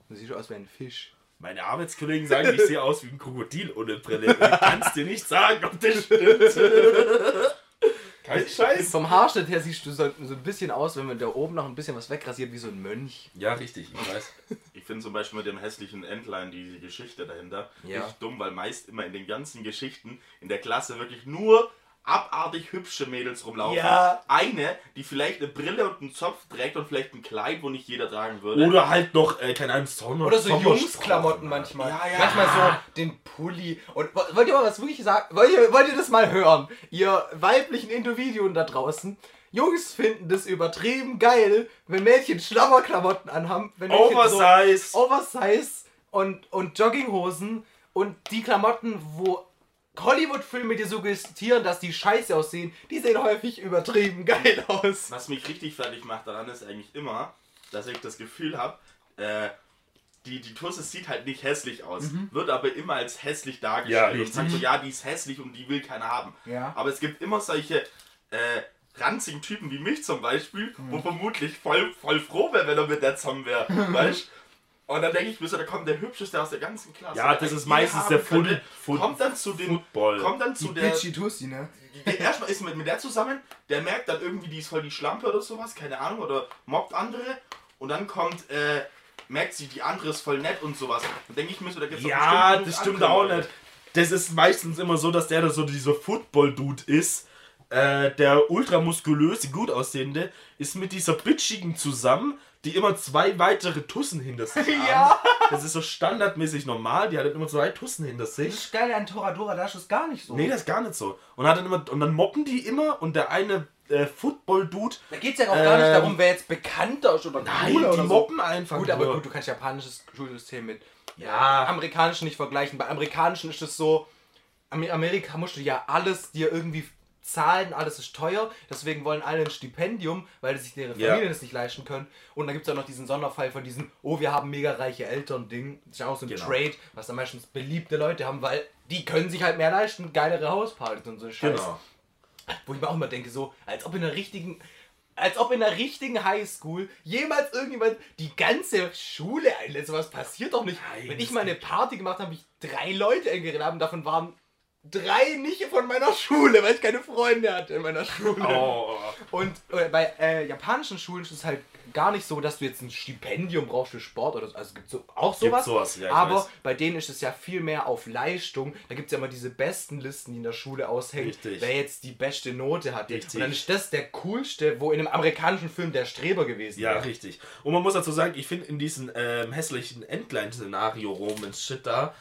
Du siehst aus wie ein Fisch. Meine Arbeitskollegen sagen, ich sehe aus wie ein Krokodil ohne Brille. Ich kann es dir nicht sagen, ob das stimmt. Kein Scheiß. Vom Haarschnitt her siehst du so, so ein bisschen aus, wenn man da oben noch ein bisschen was wegrasiert, wie so ein Mönch. Ja, richtig, ich weiß. Ich finde zum Beispiel mit dem hässlichen Entlein die Geschichte dahinter Ja. richtig dumm, weil meist immer in den ganzen Geschichten in der Klasse wirklich nur abartig hübsche Mädels rumlaufen. Ja. Eine, die vielleicht eine Brille und einen Zopf trägt und vielleicht ein Kleid, wo nicht jeder tragen würde. Oder halt noch, äh, keine Ahnung, Sommer. Oder so Jungsklamotten manchmal. Ja, ja. Manchmal so den Pulli. Und wo- wollt ihr mal was wirklich sagen? Wollt ihr, wollt ihr das mal hören? Ihr weiblichen Individuen da draußen. Jungs finden das übertrieben geil, wenn Mädchen Schlabberklamotten anhaben. Wenn Mädchen Oversize. So Oversize und, und Jogginghosen und die Klamotten, wo Hollywood-Filme dir suggestieren, dass die scheiße aussehen, die sehen häufig übertrieben geil aus. Was mich richtig fertig macht daran ist eigentlich immer, dass ich das Gefühl habe, äh, die, die Tusse sieht halt nicht hässlich aus, wird aber immer als hässlich Ja, dargestellt. und richtig. sagt so, ja, die ist hässlich und die will keiner haben. Ja. Aber es gibt immer solche äh, ranzigen Typen wie mich zum Beispiel, wo vermutlich voll, voll froh wäre, wenn er mit der zusammen wäre. weißt Und dann denke ich mir so, da kommt der Hübscheste aus der ganzen Klasse. Ja, das ist meistens der haben könnte, Foot- Foot- Kommt dann zu dem. Football. Kommt dann Die zu der. Bitchy Tussi, ne? Erstmal ist mit, mit der zusammen, der merkt dann irgendwie, die ist voll die Schlampe oder sowas, keine Ahnung, oder mobbt andere. Und dann kommt, äh, merkt sie, die andere ist voll nett und sowas. Dann denke ich mir so, da gibt es Ja, das stimmt auch nicht. Das ist meistens immer so, dass der da so dieser Football-Dude ist. Äh, der ultramuskulöse, gut aussehende, ist mit dieser bitchigen zusammen, die immer zwei weitere Tussen hinter sich haben. Ja. Das ist so standardmäßig normal, die hat dann immer zwei Tussen hinter Das sich. ist geil an Toradora Dash ist gar nicht so. Nee, das ist gar nicht so. Und, hat dann immer, und dann moppen die immer und der eine äh, Football-Dude, da geht es ja auch gar nicht Ähm, darum, wer jetzt bekannter ist oder nein, cooler die oder moppen einfach Gut, aber nur. gut, du kannst japanisches Schulsystem mit Ja. amerikanischen nicht vergleichen. Bei amerikanischen ist es so, Amer- Amerika musst du ja alles dir irgendwie zahlen, alles ist teuer, deswegen wollen alle ein Stipendium, weil sich deren Ja. Familien das nicht leisten können. Und dann gibt es auch noch diesen Sonderfall von diesem, oh, wir haben mega reiche Eltern-Ding. Das ist ja auch so ein Genau. Trade, was dann meistens beliebte Leute haben, weil die können sich halt mehr leisten, geilere Hauspartys und so Scheiß. Genau. Wo ich mir auch immer denke, so, als ob in der richtigen, als ob in der richtigen Highschool jemals irgendjemand die ganze Schule einlädt. Sowas passiert doch nicht. Nein, Wenn ich mal eine. Party gemacht habe, habe ich drei Leute eingeladen haben, davon waren drei nicht von meiner Schule, weil ich keine Freunde hatte in meiner Schule. Oh. Und äh, bei äh, japanischen Schulen ist es halt gar nicht so, dass du jetzt ein Stipendium brauchst für Sport oder so. Also es gibt so, auch sowas. sowas, ja, aber weiß. bei denen ist es ja viel mehr auf Leistung. Da gibt es ja immer diese besten Listen, die in der Schule aushängen, Richtig. wer jetzt die beste Note hat. Richtig. Und dann ist das der coolste, wo in einem amerikanischen Film der Streber gewesen Ja, wäre. richtig. Und man muss dazu sagen, ich finde in diesem ähm, hässlichen Endline-Szenario-Romans-Shit da,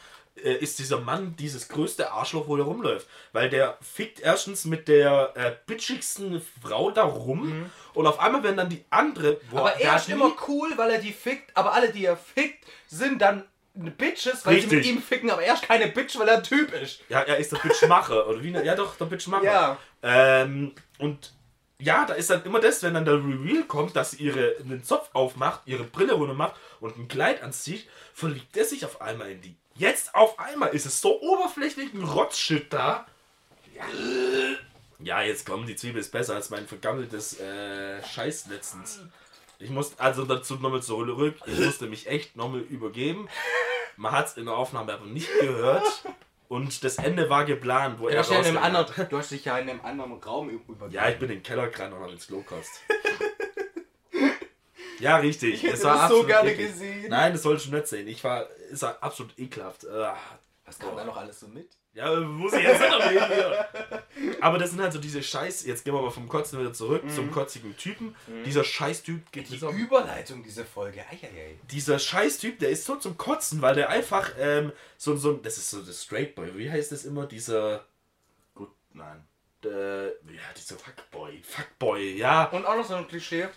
äh, ist dieser Mann dieses größte Arschloch, wo der rumläuft. Weil der fickt erstens mit der äh, bitchigsten Frau da rum und auf einmal werden dann die andere. Boah, Mhm. Aber er ist immer cool, weil er die fickt, aber alle, die er fickt, sind dann Bitches, weil sie mit Richtig. ihm ficken, aber er ist keine Bitch, weil er ein Typ ist. Ja, er ist der Bitchmacher. oder wie? ne- Ja, doch, der Bitchmacher. Ja. Ähm, und ja, da ist dann immer das, wenn dann der Reveal kommt, dass sie ihre, einen Zopf aufmacht, ihre Brille runter macht und ein Kleid anzieht, verliebt er sich auf einmal in die. Jetzt auf einmal ist es so oberflächlich ein Rotzshit da. Ja, jetzt kommen die Zwiebel ist besser als mein vergammeltes äh, Scheiß letztens. Ich muss also dazu nochmal zurück. Ich musste mich echt nochmal übergeben. Man hat es in der Aufnahme aber nicht gehört. Und das Ende war geplant, wo Du er hast, ja in einem anderen, du hast dich ja in einem anderen Raum übergeben. Ja, ich bin in den Keller gerannt und habe ins Klo gekotzt. ja, richtig. Ich hätte Es war das so gerne eklig. gesehen. Nein, das sollst du nicht sehen. Ich war, es war absolut ekelhaft. Ah, Was kam da noch alles so mit? Ja, muss ich jetzt nicht erwähnen hier. Aber das sind halt so diese Scheiß. Jetzt gehen wir mal vom Kotzen wieder zurück Mhm. zum kotzigen Typen. Dieser Scheißtyp geht Die Überleitung dieser Folge. Eieiei. Dieser Scheißtyp, der ist so zum Kotzen, weil der einfach ähm, so so das ist so der Straight Boy. Wie heißt das immer? Dieser Gut, nein. äh, ja dieser Fuckboy, Fuckboy, ja. Und auch noch so ein Klischee.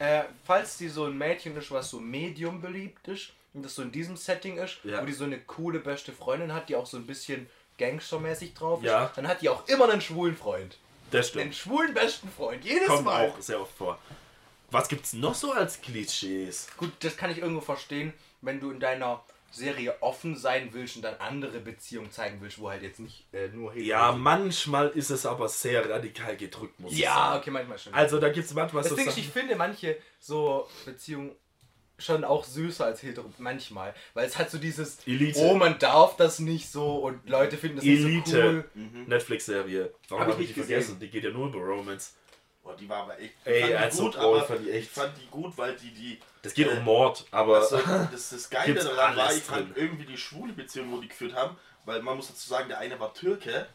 Äh, falls die so ein Mädchen ist, was so medium beliebt ist und das so in diesem Setting ist, Ja. wo die so eine coole beste Freundin hat, die auch so ein bisschen gangstermäßig drauf Ja. ist, dann hat die auch immer einen schwulen Freund. Das Einen stimmt. schwulen besten Freund. Jedes Kommt Mal. auch sehr oft vor. Was gibt's noch so als Klischees? Gut, das kann ich irgendwo verstehen, wenn du in deiner Serie offen sein willst und dann andere Beziehungen zeigen willst, wo halt jetzt nicht äh, nur Ja, manchmal ist es aber sehr radikal gedrückt, muss ich Ja, sagen. okay, manchmal schon. Also da gibt's manchmal so Deswegen, Sachen- ich finde manche so Beziehungen schon auch süßer als hetero manchmal, weil es hat so dieses Elite. oh man darf das nicht so und Leute finden das nicht so Elite cool. Netflix-Serie. Warum Hab ich habe ich nicht die gesehen. vergessen? Die geht ja nur über Romance. Boah, die war aber echt. Ey, also, gut, aber fand die echt- ich fand die gut, weil die die. Das geht Äh, um Mord, aber Also, das, das Geile daran war, ich fand irgendwie die schwule Beziehung, wo die geführt haben, weil man muss dazu sagen, der eine war Türke,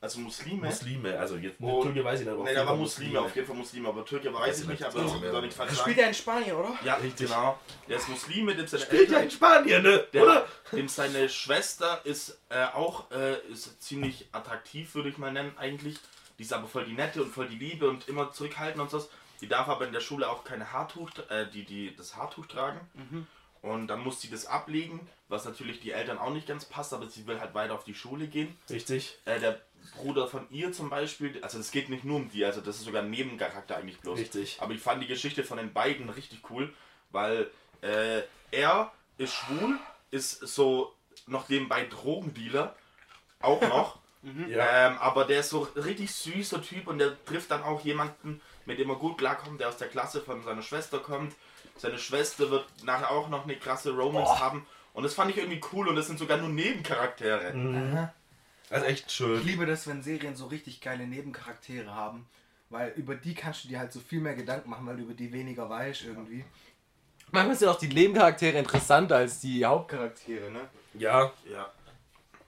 also Muslime. Muslime, also jetzt Und- Türke weiß ich nicht, aber Ne, da jeden war Fall Muslime, auf jeden Fall Muslime, aber Türke weiß ich nicht, aber das ist nicht Das falsch spielt er in Spanien, oder? Ja, Richtig. genau. Der ist Muslime, dem seine Spielt ja Eltern. in Spanien, ne? Der, Oder? Dem seine Schwester ist äh, auch äh, ist ziemlich attraktiv, würde ich mal nennen, eigentlich. Die ist aber voll die Nette und voll die Liebe und immer zurückhaltend und so. Die darf aber in der Schule auch keine Haartuch, äh, die, die das Haartuch tragen. Und dann muss sie das ablegen, was natürlich die Eltern auch nicht ganz passt, aber sie will halt weiter auf die Schule gehen. Richtig. Äh, der Bruder von ihr zum Beispiel, also es geht nicht nur um die, also das ist sogar ein Nebencharakter eigentlich bloß. Richtig. Aber ich fand die Geschichte von den beiden richtig cool, weil äh, er ist schwul, ist so noch nebenbei Drogendealer. Auch noch. Ja. Ähm, aber der ist so richtig süßer Typ und der trifft dann auch jemanden, mit dem er gut klarkommt, der aus der Klasse von seiner Schwester kommt. Seine Schwester wird nachher auch noch eine krasse Romance haben. Und das fand ich irgendwie cool und das sind sogar nur Nebencharaktere. Also echt Ich schön. liebe das, wenn Serien so richtig geile Nebencharaktere haben. Weil über die kannst du dir halt so viel mehr Gedanken machen, weil du über die weniger weißt irgendwie. Manchmal sind auch die Nebencharaktere interessanter als die Hauptcharaktere, ne? Ja. Ja.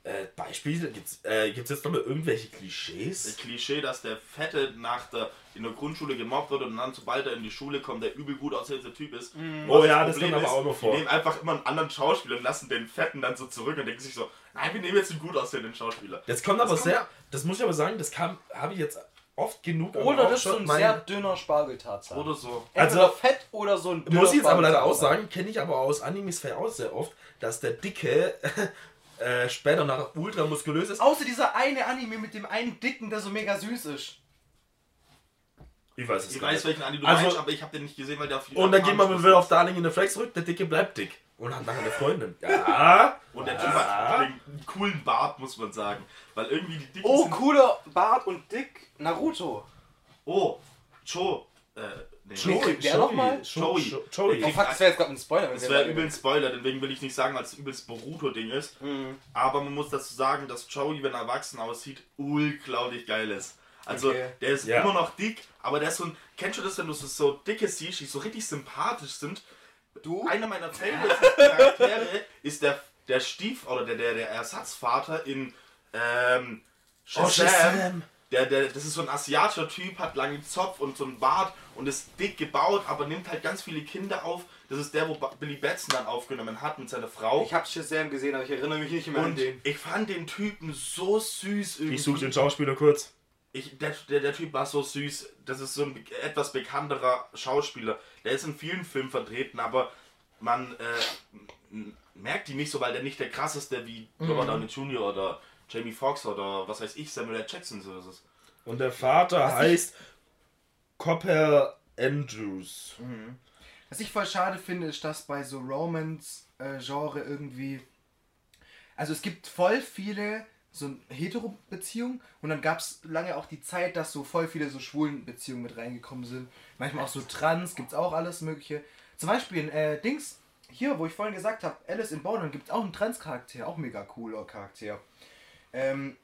Äh, Beispiele? Gibt's, äh, gibt's jetzt noch mal irgendwelche Das Klischees? Klischee, dass der Fette nach der, in der Grundschule gemobbt wird und dann, sobald er in die Schule kommt, der übel gut aussehende Typ ist. Oh Was ja, das kommt aber auch noch vor. Die nehmen einfach immer einen anderen Schauspieler und lassen den Fetten dann so zurück und denken sich so, nein, wir nehmen jetzt einen gut aussehenden Schauspieler. Das kommt aber kommt- sehr, das muss ich aber sagen, das kam, habe ich jetzt oft genug. Oder das ist so schon ein sehr dünner Spargeltarzan. Oder so. Entweder Also- fett oder so ein dünner Muss ich jetzt aber leider auch sagen, kenne ich aber aus Animes vielleicht auch sehr oft, dass der Dicke äh, später nachher ultra muskulös ist. Außer dieser eine Anime mit dem einen Dicken, der so mega süß ist. Ich weiß es Ich gar weiß, nicht. welchen Anime du Also- meinst, aber ich habe den nicht gesehen, weil der auf Und dann geht man wieder auf Darling in the Flex zurück, der Dicke bleibt dick. Und hat nachher eine Freundin. Ja. Und der Typ hat einen coolen Bart, muss man sagen. Weil irgendwie die Dicken Oh, sind... cooler Bart und dick. Naruto. Oh, Cho. Äh, nee. Kriegt der nochmal? Joey. Joey. Joey. Oh fuck, das wäre jetzt gerade ein Spoiler. Das wäre übel ein Spoiler, deswegen will ich nicht sagen, weil es übelst Boruto-Ding ist. Mhm. Aber man muss dazu sagen, dass Joey, wenn er erwachsen aussieht, unglaublich geil ist. Also Okay. der ist Ja. immer noch dick, aber der ist so ein. Kennst du das, wenn du so, so dicke siehst, die so richtig sympathisch sind? Du? Einer meiner Favorite-Charaktere ist der, der Stief- oder der, der, der Ersatzvater in ähm, Oh, Shazam. Der, der, das ist so ein asiatischer Typ, hat langen Zopf und so einen Bart und ist dick gebaut, aber nimmt halt ganz viele Kinder auf. Das ist der, wo Billy Batson dann aufgenommen hat mit seiner Frau. Ich hab Shazam gesehen, aber ich erinnere mich nicht mehr an und den. ich fand den Typen so süß irgendwie. Ich suche den Schauspieler kurz. Ich, der, der, der Typ war so süß. Das ist so ein etwas bekannterer Schauspieler. Der ist in vielen Filmen vertreten, aber man äh, merkt ihn nicht so, weil der nicht der krasseste wie Robert Downey Jr. oder Jamie Foxx oder was weiß ich, Samuel L. Jackson so ist es. Und der Vater heißt Copper Andrews. Was ich voll schade finde, ist, dass bei so Romance-Genre irgendwie. Also es gibt voll viele so Hetero-Beziehungen und dann gab es lange auch die Zeit, dass so voll viele so schwulen Beziehungen mit reingekommen sind. Manchmal auch so Trans, gibt es auch alles Mögliche. Zum Beispiel in äh, Dings, hier, wo ich vorhin gesagt habe, Alice in Borderland gibt es auch einen Trans-Charakter, auch mega cooler Charakter. Ähm,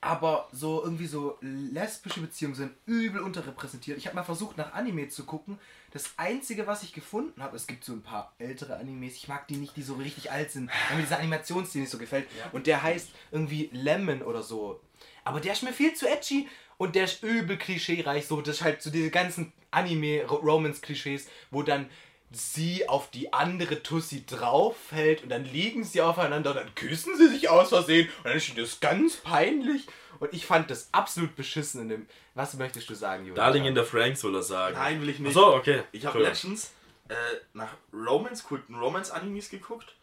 aber so irgendwie so lesbische Beziehungen sind übel unterrepräsentiert. Ich habe mal versucht nach Anime zu gucken. Das einzige, was ich gefunden habe, es gibt so ein paar ältere Animes. Ich mag die nicht, die so richtig alt sind, weil mir dieser Animationsstil nicht so gefällt. Und der heißt irgendwie Lemon oder so. Aber der ist mir viel zu edgy und der ist übel klischeereich. So, das ist halt so diese ganzen Anime-Romance-Klischees, wo dann sie auf die andere Tussi draufhält und dann liegen sie aufeinander und dann küssen sie sich aus Versehen und dann ist das ganz peinlich und ich fand das absolut beschissen in dem. Was möchtest du sagen, Julian? Darling in the Franks soll er sagen. Nein, will ich nicht. Achso, okay. Ich habe letztens äh, nach Romance, kulten Romance-Animes geguckt.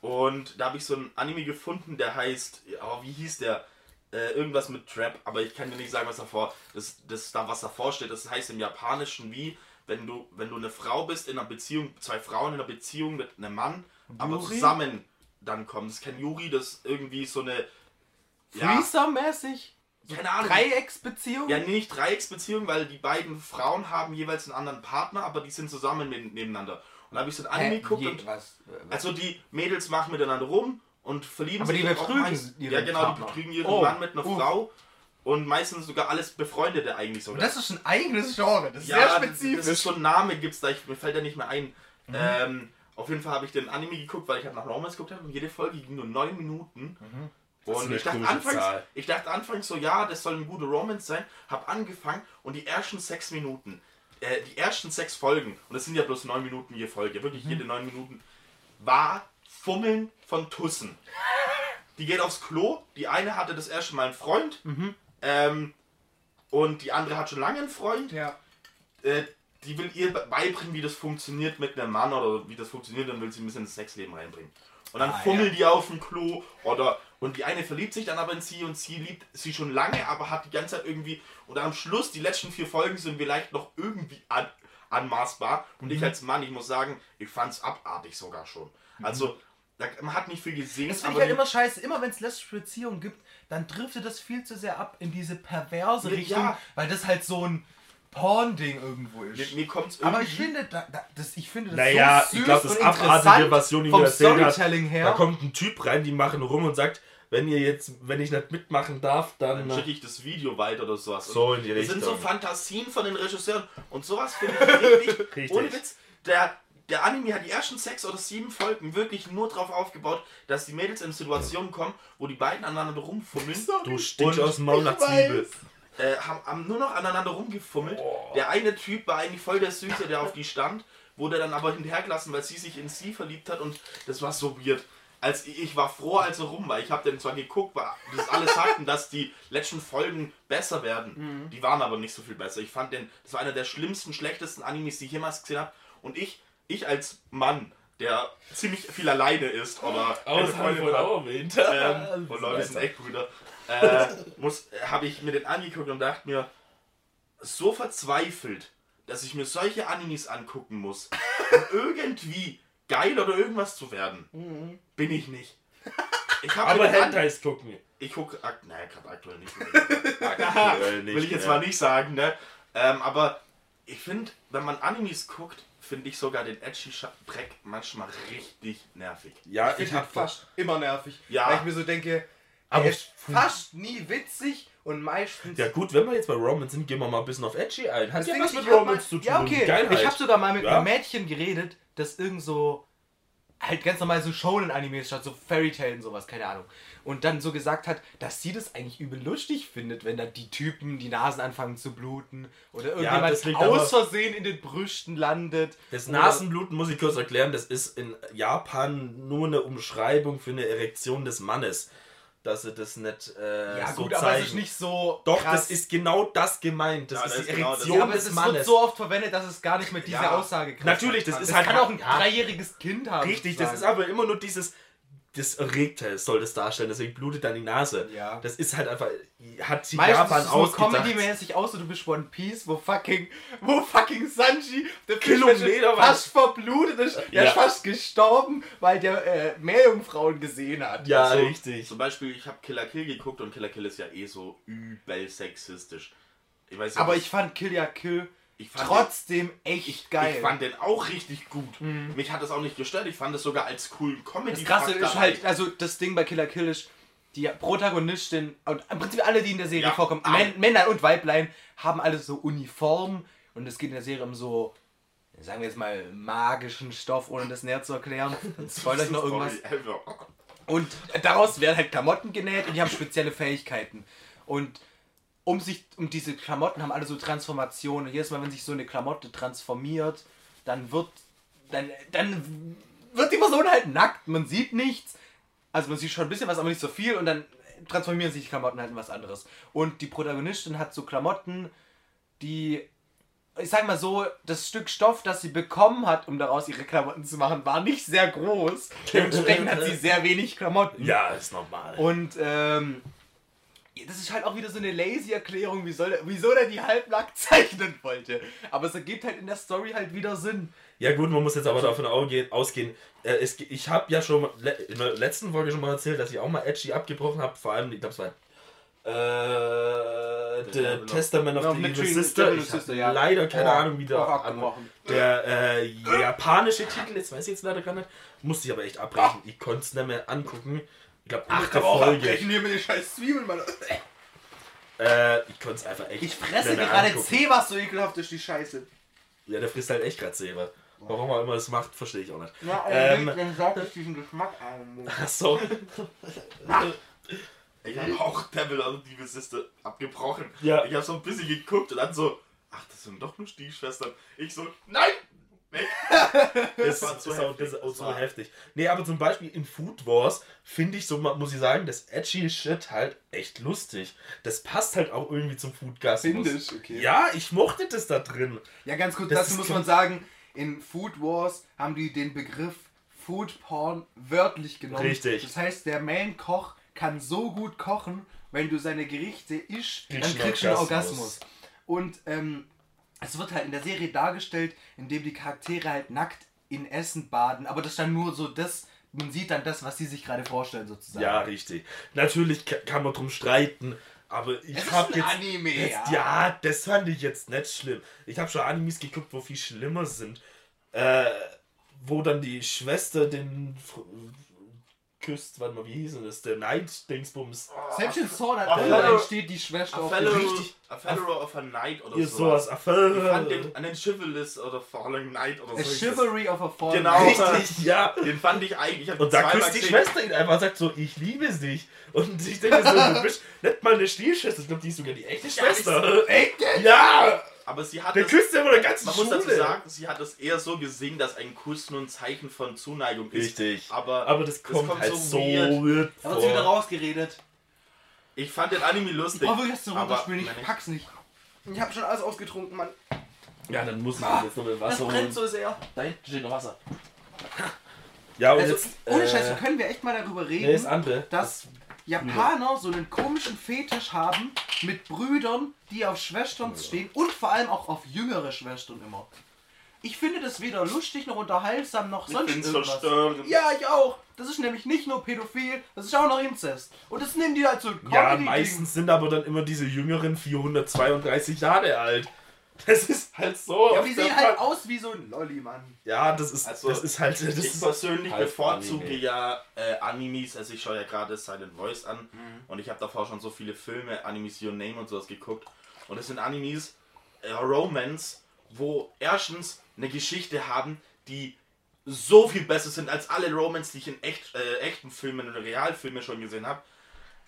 Und da habe ich so einen Anime gefunden, der heißt, oh, wie hieß der? Äh, irgendwas mit Trap, aber ich kann dir nicht sagen, was davor, das, das da was davor steht. Das heißt im Japanischen wie, wenn du, wenn du eine Frau bist in einer Beziehung, zwei Frauen in einer Beziehung mit einem Mann, aber Yuri? zusammen dann kommen. Das ist kein Yuri, das ist irgendwie so eine. Ja, Threesome-mäßig? keine Ahnung. Dreiecksbeziehung? Ja, nee, nicht Dreiecksbeziehung, weil die beiden Frauen haben jeweils einen anderen Partner, aber die sind zusammen mit, nebeneinander. Und da habe ich so ein Anime Hä? geguckt Je- und was? also die Mädels machen miteinander rum und verlieben Aber die sich auch betrügen meist- ihren Ja, genau, die betrügen ihren Oh, Mann mit einer uff. Frau und meistens sogar alles Befreundete eigentlich sogar. Das ist ein eigenes Genre, das ist ja, sehr spezifisch. Das ist so ein Name gibt's da, ich, mir fällt der nicht mehr ein. Mhm. Ähm, auf jeden Fall habe ich den Anime geguckt, weil ich halt nach Romance geguckt habe und jede Folge ging nur neun Minuten. Mhm. Das ist Und eine ich dachte, anfangs, Zahl. ich dachte anfangs so, ja, das soll eine gute Romance sein. Hab angefangen und die ersten sechs Minuten, äh, die ersten sechs Folgen, und das sind ja bloß neun Minuten je Folge, wirklich Mhm. jede neun Minuten, war Fummeln von Tussen. Die geht aufs Klo, die eine hatte das erste Mal einen Freund, Mhm. Ähm, und die andere hat schon lange einen Freund. ja. Äh, die will ihr beibringen, wie das funktioniert mit einem Mann oder wie das funktioniert, dann will sie ein bisschen ins Sexleben reinbringen. Und dann Ah, fummeln ja. die auf dem Klo oder und die eine verliebt sich dann aber in sie und sie liebt sie schon lange, aber hat die ganze Zeit irgendwie und am Schluss, die letzten vier Folgen sind vielleicht noch irgendwie an, anmaßbar. Und ich als Mann, ich muss sagen, ich fand's abartig sogar schon. Also, man hat nicht viel gesehen, Das finde ich aber halt immer scheiße. Immer wenn es lesbische Beziehungen gibt, dann driftet das viel zu sehr ab in diese perverse Ja. Richtung, weil das halt so ein Porn-Ding irgendwo mir, ist. mir kommt's Aber irgendwie... ich finde, da, da, das, ich finde das Naja, so süß ich glaube, das und Abartige, interessant was Joni vom mir erzählt hat, Storytelling her. da kommt ein Typ rein, die machen rum und sagt, wenn ihr jetzt, wenn ich nicht mitmachen darf, dann... dann schicke ich das Video weiter oder sowas. So in die Das sind so Richtung. Fantasien von den Regisseuren. Und sowas finde ich richtig, Richtig. Ohne Witz, der, der Anime hat die ersten sechs oder sieben Folgen wirklich nur darauf aufgebaut, dass die Mädels in Situationen kommen, wo die beiden aneinander rumfummeln. Du stinkst aus dem Maul nach. Zwiebel. Äh, haben, haben nur noch aneinander rumgefummelt. Der eine Typ war eigentlich voll der Süße, der auf die stand, wurde dann aber hinterhergelassen, weil sie sich in sie verliebt hat und das war so weird. Als ich, ich war froh, als er rum war. Ich habe dann zwar geguckt, weil das alle sagten, dass die letzten Folgen besser werden. Die waren aber nicht so viel besser. Ich fand den, das war einer der schlimmsten, schlechtesten Animes, die ich jemals gesehen habe. Und ich, ich als Mann, der ziemlich viel alleine ist, aber keine Freundin hat, erwähnt. ähm, und Leute sind echt Brüder. Äh, muss, habe ich mir den angeguckt und dachte mir, so verzweifelt, dass ich mir solche Animes angucken muss, um irgendwie geil oder irgendwas zu werden, bin ich nicht. Ich habe Aber Hentais gucken. ich gucke, ak naja, gerade aktuell nicht. mehr. Aktuell nicht Will ich jetzt mehr. mal nicht sagen, ne? Ähm, aber ich finde, wenn man Animes guckt, finde ich sogar den edgy Dreck manchmal richtig nervig. Ja, ich ich finde hab fast immer nervig. Ja. Weil ich mir so denke, Aber er ist fast nie witzig und meistens. Ja gut, wenn wir jetzt bei Romans sind, gehen wir mal ein bisschen auf Edgy ein. Hat ja was mit Romans zu tun. Ja, okay. Geilheit. Ich habe sogar mal mit Ja. einem Mädchen geredet, das irgend so halt ganz normal so Shonen-Animes statt so Fairy Tail und sowas, keine Ahnung. Und dann so gesagt hat, dass sie das eigentlich übel lustig findet, wenn dann die Typen die Nasen anfangen zu bluten oder irgendjemand liegt aus Versehen in den Brüsten landet. Das Nasenbluten muss ich kurz erklären, das ist in Japan nur eine Umschreibung für eine Erektion des Mannes. Dass sie das nicht äh, Ja so gut, zeigen. aber es ist nicht so Doch, krass. das ist genau das gemeint. Das Ja, ist das die ist genau das. Erektion ja, aber es des ist- Mannes. wird so oft verwendet, dass es gar nicht mit dieser Ja. Aussage krass Natürlich, das kann. ist das halt- kann auch ein ja. dreijähriges Kind haben. Richtig, das ist aber immer nur dieses das Erregte soll das darstellen, deswegen blutet dann die Nase. Ja. Das ist halt einfach, hat sich Meistens Japan ist es ausgedacht. comedy-mäßig aus und du bist One Piece, wo fucking, wo fucking Sanji, der Kilometer fast verblutet ist, der Ja. ist fast gestorben, weil der äh, Meerjungfrauen gesehen hat. Ja, Also, richtig. Zum Beispiel, ich habe Killer Kill geguckt und Killer Kill ist ja eh so übel sexistisch. Ich weiß nicht, Aber ich fand Kill ja Kill ich fand trotzdem echt geil. Ich fand den auch richtig gut. Mich hat das auch nicht gestört. Ich fand es sogar als coolen comedy das Krasse ist halt, also das Ding bei Killer Kill ist, die Protagonistin und im Prinzip alle, die in der Serie Ja, vorkommen, alle. Män Männer und Weiblein, haben alle so Uniform und es geht in der Serie um so, sagen wir jetzt mal, magischen Stoff, ohne das näher zu erklären. Dann spoilere ich noch irgendwas. Und daraus werden halt Klamotten genäht und die haben spezielle Fähigkeiten. Und um sich, um diese Klamotten haben alle so Transformationen. Jedes Mal, wenn sich so eine Klamotte transformiert, dann wird, dann, dann wird die Person halt nackt. Man sieht nichts. Also man sieht schon ein bisschen was, aber nicht so viel. Und dann transformieren sich die Klamotten halt in was anderes. Und die Protagonistin hat so Klamotten, die, ich sag mal so, das Stück Stoff, das sie bekommen hat, um daraus ihre Klamotten zu machen, war nicht sehr groß. Dementsprechend hat sie sehr wenig Klamotten. Ja, ist normal. Und ähm, das ist halt auch wieder so eine lazy Erklärung, wie soll, wieso der die halbnackt zeichnen wollte. Aber es ergibt halt in der Story halt wieder Sinn. Ja gut, man muss jetzt aber davon ausgehen, äh, ich habe ja schon in der letzten Folge schon mal erzählt, dass ich auch mal Edgy abgebrochen habe, vor allem, ich glaube es war äh, The Testament of the Evil Sister. Ich habe ja. leider keine Boah, Ahnung, wie der, der äh, japanische Titel, jetzt weiß ich jetzt leider gar nicht, musste ich aber echt abbrechen. Ich konnte es nicht mehr angucken. Ich glaube, achte Folge. hier mit den scheiß Zwiebeln, Mann. Äh, ich konnte es einfach echt Ich fresse mehr gerade. C, was so ekelhaft ist, die Scheiße. Ja, der frisst halt echt gerade Säbe. Warum er immer das macht, verstehe ich auch nicht. Ja, Ähm, dann sagt es diesen Geschmack an. Achso. Ich habe auch Devil the Evil Sister abgebrochen. Ja. Ich habe so ein bisschen geguckt und dann so, ach, das sind doch nur Stiefschwestern. Ich so, nein! Weg! Das, war ist zu auch, heftig. das ist auch war- heftig. Nee, aber zum Beispiel in Food Wars finde ich so, muss ich sagen, das edgy Shit halt echt lustig. Das passt halt auch irgendwie zum Foodgasmus. Findest, okay. Ja, ich mochte das da drin. Ja, ganz kurz, Das dazu ist muss man sagen, in Food Wars haben die den Begriff Food Porn wörtlich genommen. Richtig. Das heißt, der Main-Koch kann so gut kochen, wenn du seine Gerichte isch, dann Kriegst du einen. Orgasmus. Und ähm, es wird halt in der Serie dargestellt, indem die Charaktere halt nackt in Essen baden, aber das ist dann nur so das, man sieht dann das, was sie sich gerade vorstellen sozusagen. Ja, richtig. Natürlich ka- kann man drum streiten, aber ich Es ist hab ein jetzt. Anime, das, ja. ja, das fand ich jetzt nicht schlimm. Ich habe schon Animes geguckt, wo viel schlimmer sind. Äh, wo dann die Schwester den küsst, warte mal, wie hieß denn das? Der Night-Dingsbums. Selbst in Sword Online Fellow- steht die Schwester A auf Fellow, richtig- a Fellow of a Night oder Ihr sowas. Ich fand Affäre. den, an den Chivalrous oder Falling Night oder A so. Chivalry of a Fallen Genau. Richtig, ja. Den fand ich eigentlich. Ich Und da küsst die. Schwester ihn einfach und sagt so, ich liebe dich. Und ich denke so, du bist nicht mal eine Stiefschwester, ich glaube, die ist sogar die echte Schwester. Echt? Ja! Aber sie hat Der das, küsst ja immer der ganzen Man muss dazu Schule. sagen, sie hat es eher so gesehen, dass ein Kuss nur ein Zeichen von Zuneigung ist. Richtig. Aber, Aber das kommt, kommt halt so weird. Da wird sie wieder rausgeredet. ich fand den Anime Ich lustig. wirklich jetzt eine aber- runterspülen, ich pack's nicht. Ich habe schon alles ausgetrunken, Mann. Ja, dann muss ich Ah, jetzt noch mit Das Wasser brennt holen. so sehr. Da hinten steht noch Wasser. Ja, und Also, jetzt... ohne äh, Scheiße, können wir echt mal darüber reden, Nee, das andere. dass Japaner so einen komischen Fetisch haben mit Brüdern, die auf Schwestern stehen und vor allem auch auf jüngere Schwestern immer. Ich finde das weder lustig noch unterhaltsam noch Ich sonst find's irgendwas. verstörend. Ja, ich auch. Das ist nämlich nicht nur pädophil, das ist auch noch Inzest. Und das nehmen die halt so Ja, meistens sind aber dann immer diese jüngeren 432 Jahre alt. Das ist halt so. Ja, die sehen halt aus wie so ein Lolli, Mann. Ja, das ist, Also, das ist halt. Das ich ist persönlich halt bevorzuge Anime. ja äh, Animes, also ich schaue ja gerade Silent Voice an Mhm. und ich habe davor schon so viele Filme, Animes Your Name und sowas geguckt und es sind Animes, äh, Romance, wo erstens eine Geschichte haben, die so viel besser sind als alle Romance, die ich in echt, äh, echten Filmen oder Realfilmen schon gesehen habe.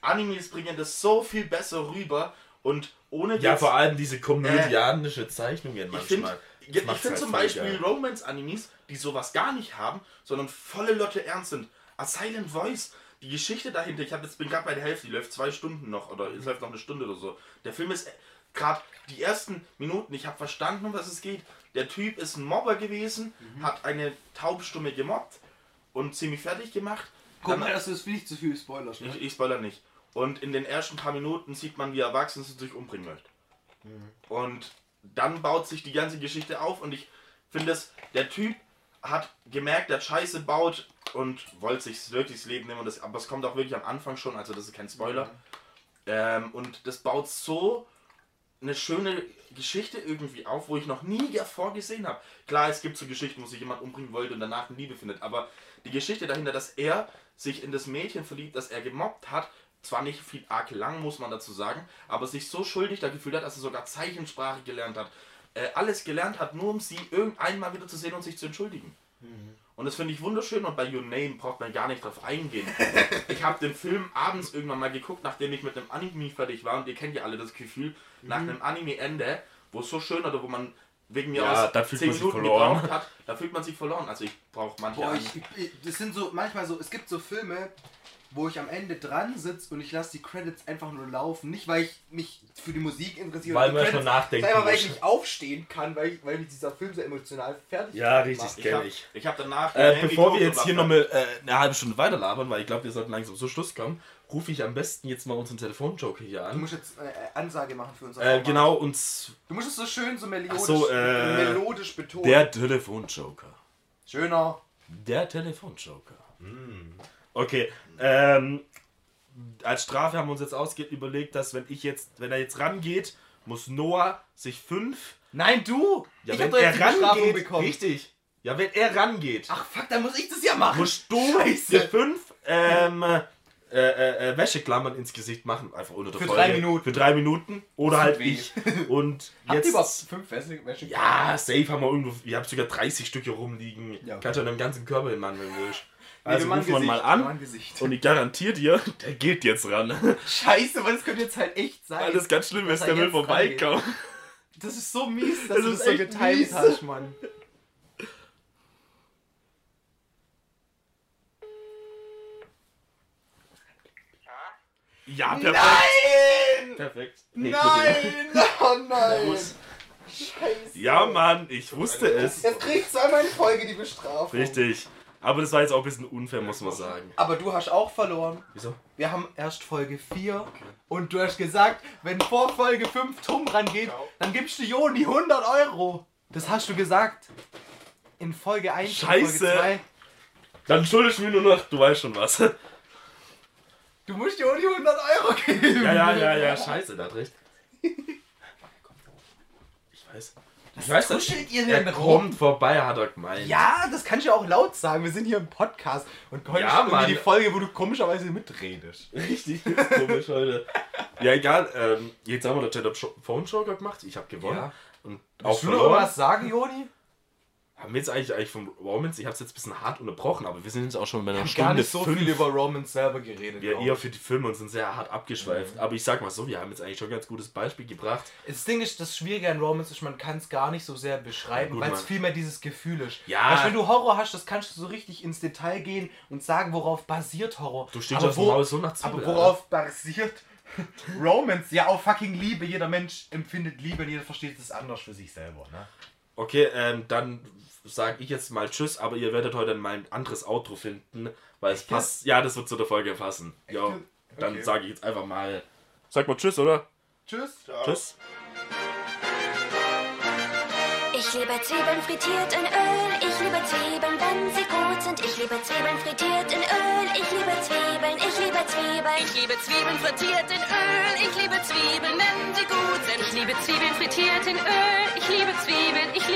Animes bringen das so viel besser rüber und ohne ja, jetzt- vor allem diese komödianische Zeichnungen ich finde manchmal. ich macht's find halt zum Beispiel. Romance-Animes, die sowas gar nicht haben, sondern volle Lotte ernst sind. A Silent Voice, die Geschichte dahinter, ich hab jetzt bin gerade bei der Hälfte, die läuft zwei Stunden noch oder es läuft noch eine Stunde oder so. Der Film ist gerade die ersten Minuten, ich habe verstanden, um was es geht. Der Typ ist ein Mobber gewesen, Mhm. hat eine Taubstumme gemobbt und ziemlich fertig gemacht. Guck mal, das ist nicht zu viel Spoilers. Ne? ich, ich spoiler nicht. Und in den ersten paar Minuten sieht man, wie er erwachsen ist und sich umbringen möchte. Und dann baut sich die ganze Geschichte auf und ich finde es, der Typ hat gemerkt, der Scheiße baut und wollte sich wirklich das Leben nehmen. Und das, aber es kommt auch wirklich am Anfang schon, also das ist kein Spoiler. Ähm, und das baut so eine schöne Geschichte irgendwie auf, wo ich noch nie davor gesehen habe. Klar, es gibt so Geschichten, wo sich jemand umbringen wollte und danach eine Liebe findet, aber die Geschichte dahinter, dass er sich in das Mädchen verliebt, das er gemobbt hat, zwar nicht viel arg lang, muss man dazu sagen, aber sich so schuldig da gefühlt hat, dass er sogar Zeichensprache gelernt hat. Äh, alles gelernt hat, nur um sie irgendwann mal wieder zu sehen und sich zu entschuldigen. Und das finde ich wunderschön und bei Your Name braucht man gar nicht drauf eingehen. ich habe den Film abends irgendwann mal geguckt, nachdem ich mit einem Anime fertig war und ihr kennt ja alle das Gefühl, nach einem Anime-Ende, wo es so schön oder wo man wegen mir Ja, aus da fühlt 10 man sich Minuten verloren. gebraucht hat, da fühlt man sich verloren. Also ich brauche manche Boah, ich, ich, das sind so, manchmal so, es gibt so Filme, wo ich am Ende dran sitze und ich lasse die Credits einfach nur laufen. Nicht, weil ich mich für die Musik interessiere. Weil man schon nachdenken sondern weil ich nicht aufstehen kann, weil, ich, weil mich dieser Film so emotional fertig Ja, richtig, macht. das Ich habe ich. ich hab danach. Äh, bevor wir jetzt hier nochmal äh, eine halbe Stunde weiter labern, weil ich glaube, wir sollten langsam zum Schluss kommen, rufe ich am besten jetzt mal unseren Telefonjoker hier Du an. musst jetzt äh, Ansage machen für unser Äh, genau, und Du musst es so schön so melodisch, so, äh, melodisch betonen. der Telefonjoker. Schöner. Der Telefonjoker. Hm. Okay, ähm, als Strafe haben wir uns jetzt ausge überlegt, dass wenn ich jetzt, wenn er jetzt rangeht, muss Noah sich fünf. Nein, du! Ja, ich wenn hab doch er jetzt die Bestrafung rangeht, bekommen. richtig. Ja, wenn er rangeht, Ach fuck, dann muss ich das ja machen. musst du Scheiße. dir fünf ähm, äh, äh, äh, Wäscheklammern ins Gesicht machen, einfach unter der Für Folge. drei Minuten. Für drei Minuten. Oder halt weh. ich. Und Habt jetzt. ihr überhaupt fünf Wäsche? Wäsche Ja, safe haben wir irgendwo. Ihr habt sogar 30 Stücke rumliegen. Ja. Kannst du an deinem ganzen Körper hin, Mann, wenn du willst. Nee, Also mein rufen wir mal an. Und ich garantiere dir, der geht jetzt ran. Scheiße, aber das könnte jetzt halt echt sein. Weil das ganz schlimm ist, er der will vorbeikommen. Das ist so mies, dass Das du das so mies. hast, Mann. Ja, perfekt. Nein! Perfekt. Nein! Oh nein! Scheiße. Ja, Mann, ich wusste es. Jetzt kriegst du einmal in Folge die Bestrafung. Richtig. Aber das war jetzt auch ein bisschen unfair, muss man sagen. Aber du hast auch verloren. Wieso? Wir haben erst Folge 4 und du hast gesagt, wenn vor Folge 5 Tom rangeht, dann gibst du Joni 100 Euro. Das hast du gesagt. In Folge 1 Scheiße. Folge 2. Dann schuldest du mir nur noch, du weißt schon was. Du musst Joni 100 Euro geben. Ja, ja, ja, ja, scheiße, der hat recht. Ich weiß. Ich weiß, tuschelt ihr er denn rum? kommt vorbei, hat er gemeint. Ja, das kannst du auch laut sagen. Wir sind hier im Podcast und heute Ja, ist die Folge, wo du komischerweise mitredest. Richtig komisch heute. Ja, egal. Ähm, jetzt haben wir der Phone Joker gemacht. Ich habe gewonnen. Ja. Und auch Willst du noch was sagen, Joni? Haben wir jetzt eigentlich, eigentlich vom Romans, ich habe es jetzt ein bisschen hart unterbrochen, aber wir sind jetzt auch schon bei einer Stunde gar nicht so fünf. viel über Romans selber geredet. wir glaub eher für die Filme und sind sehr hart abgeschweift. Aber ich sag mal so, wir haben jetzt eigentlich schon ein ganz gutes Beispiel gebracht. Das Ding ist, das Schwierige an Romans ist, man kann es gar nicht so sehr beschreiben, Ja, weil es Mann. viel mehr dieses Gefühl ist. Ja. Weißt, wenn du Horror hast, das kannst du so richtig ins Detail gehen und sagen, worauf basiert Horror. Du stinkst aber, aus dem Maul so nach Zwiebel, aber worauf basiert Romance? Ja, auf fucking Liebe. Jeder Mensch empfindet Liebe und jeder versteht es anders für sich selber. Ne? Okay, ähm, dann sage ich jetzt mal Tschüss, aber ihr werdet heute mal ein anderes Outro finden, weil es passt. Ja, das wird zu der Folge passen. Ja, Okay. dann sage ich jetzt einfach mal. Sag mal Tschüss, oder? Tschüss. Tschüss. Ich liebe Zwiebeln frittiert in Öl. Ich liebe Zwiebeln, wenn sie gut sind. Ich liebe Zwiebeln frittiert in Öl. Ich liebe Zwiebeln, ich liebe Zwiebeln. Ich liebe Zwiebeln frittiert in Öl. Ich liebe Zwiebeln, wenn sie gut sind. Ich liebe Zwiebeln frittiert in Öl. Ich liebe Zwiebeln, ich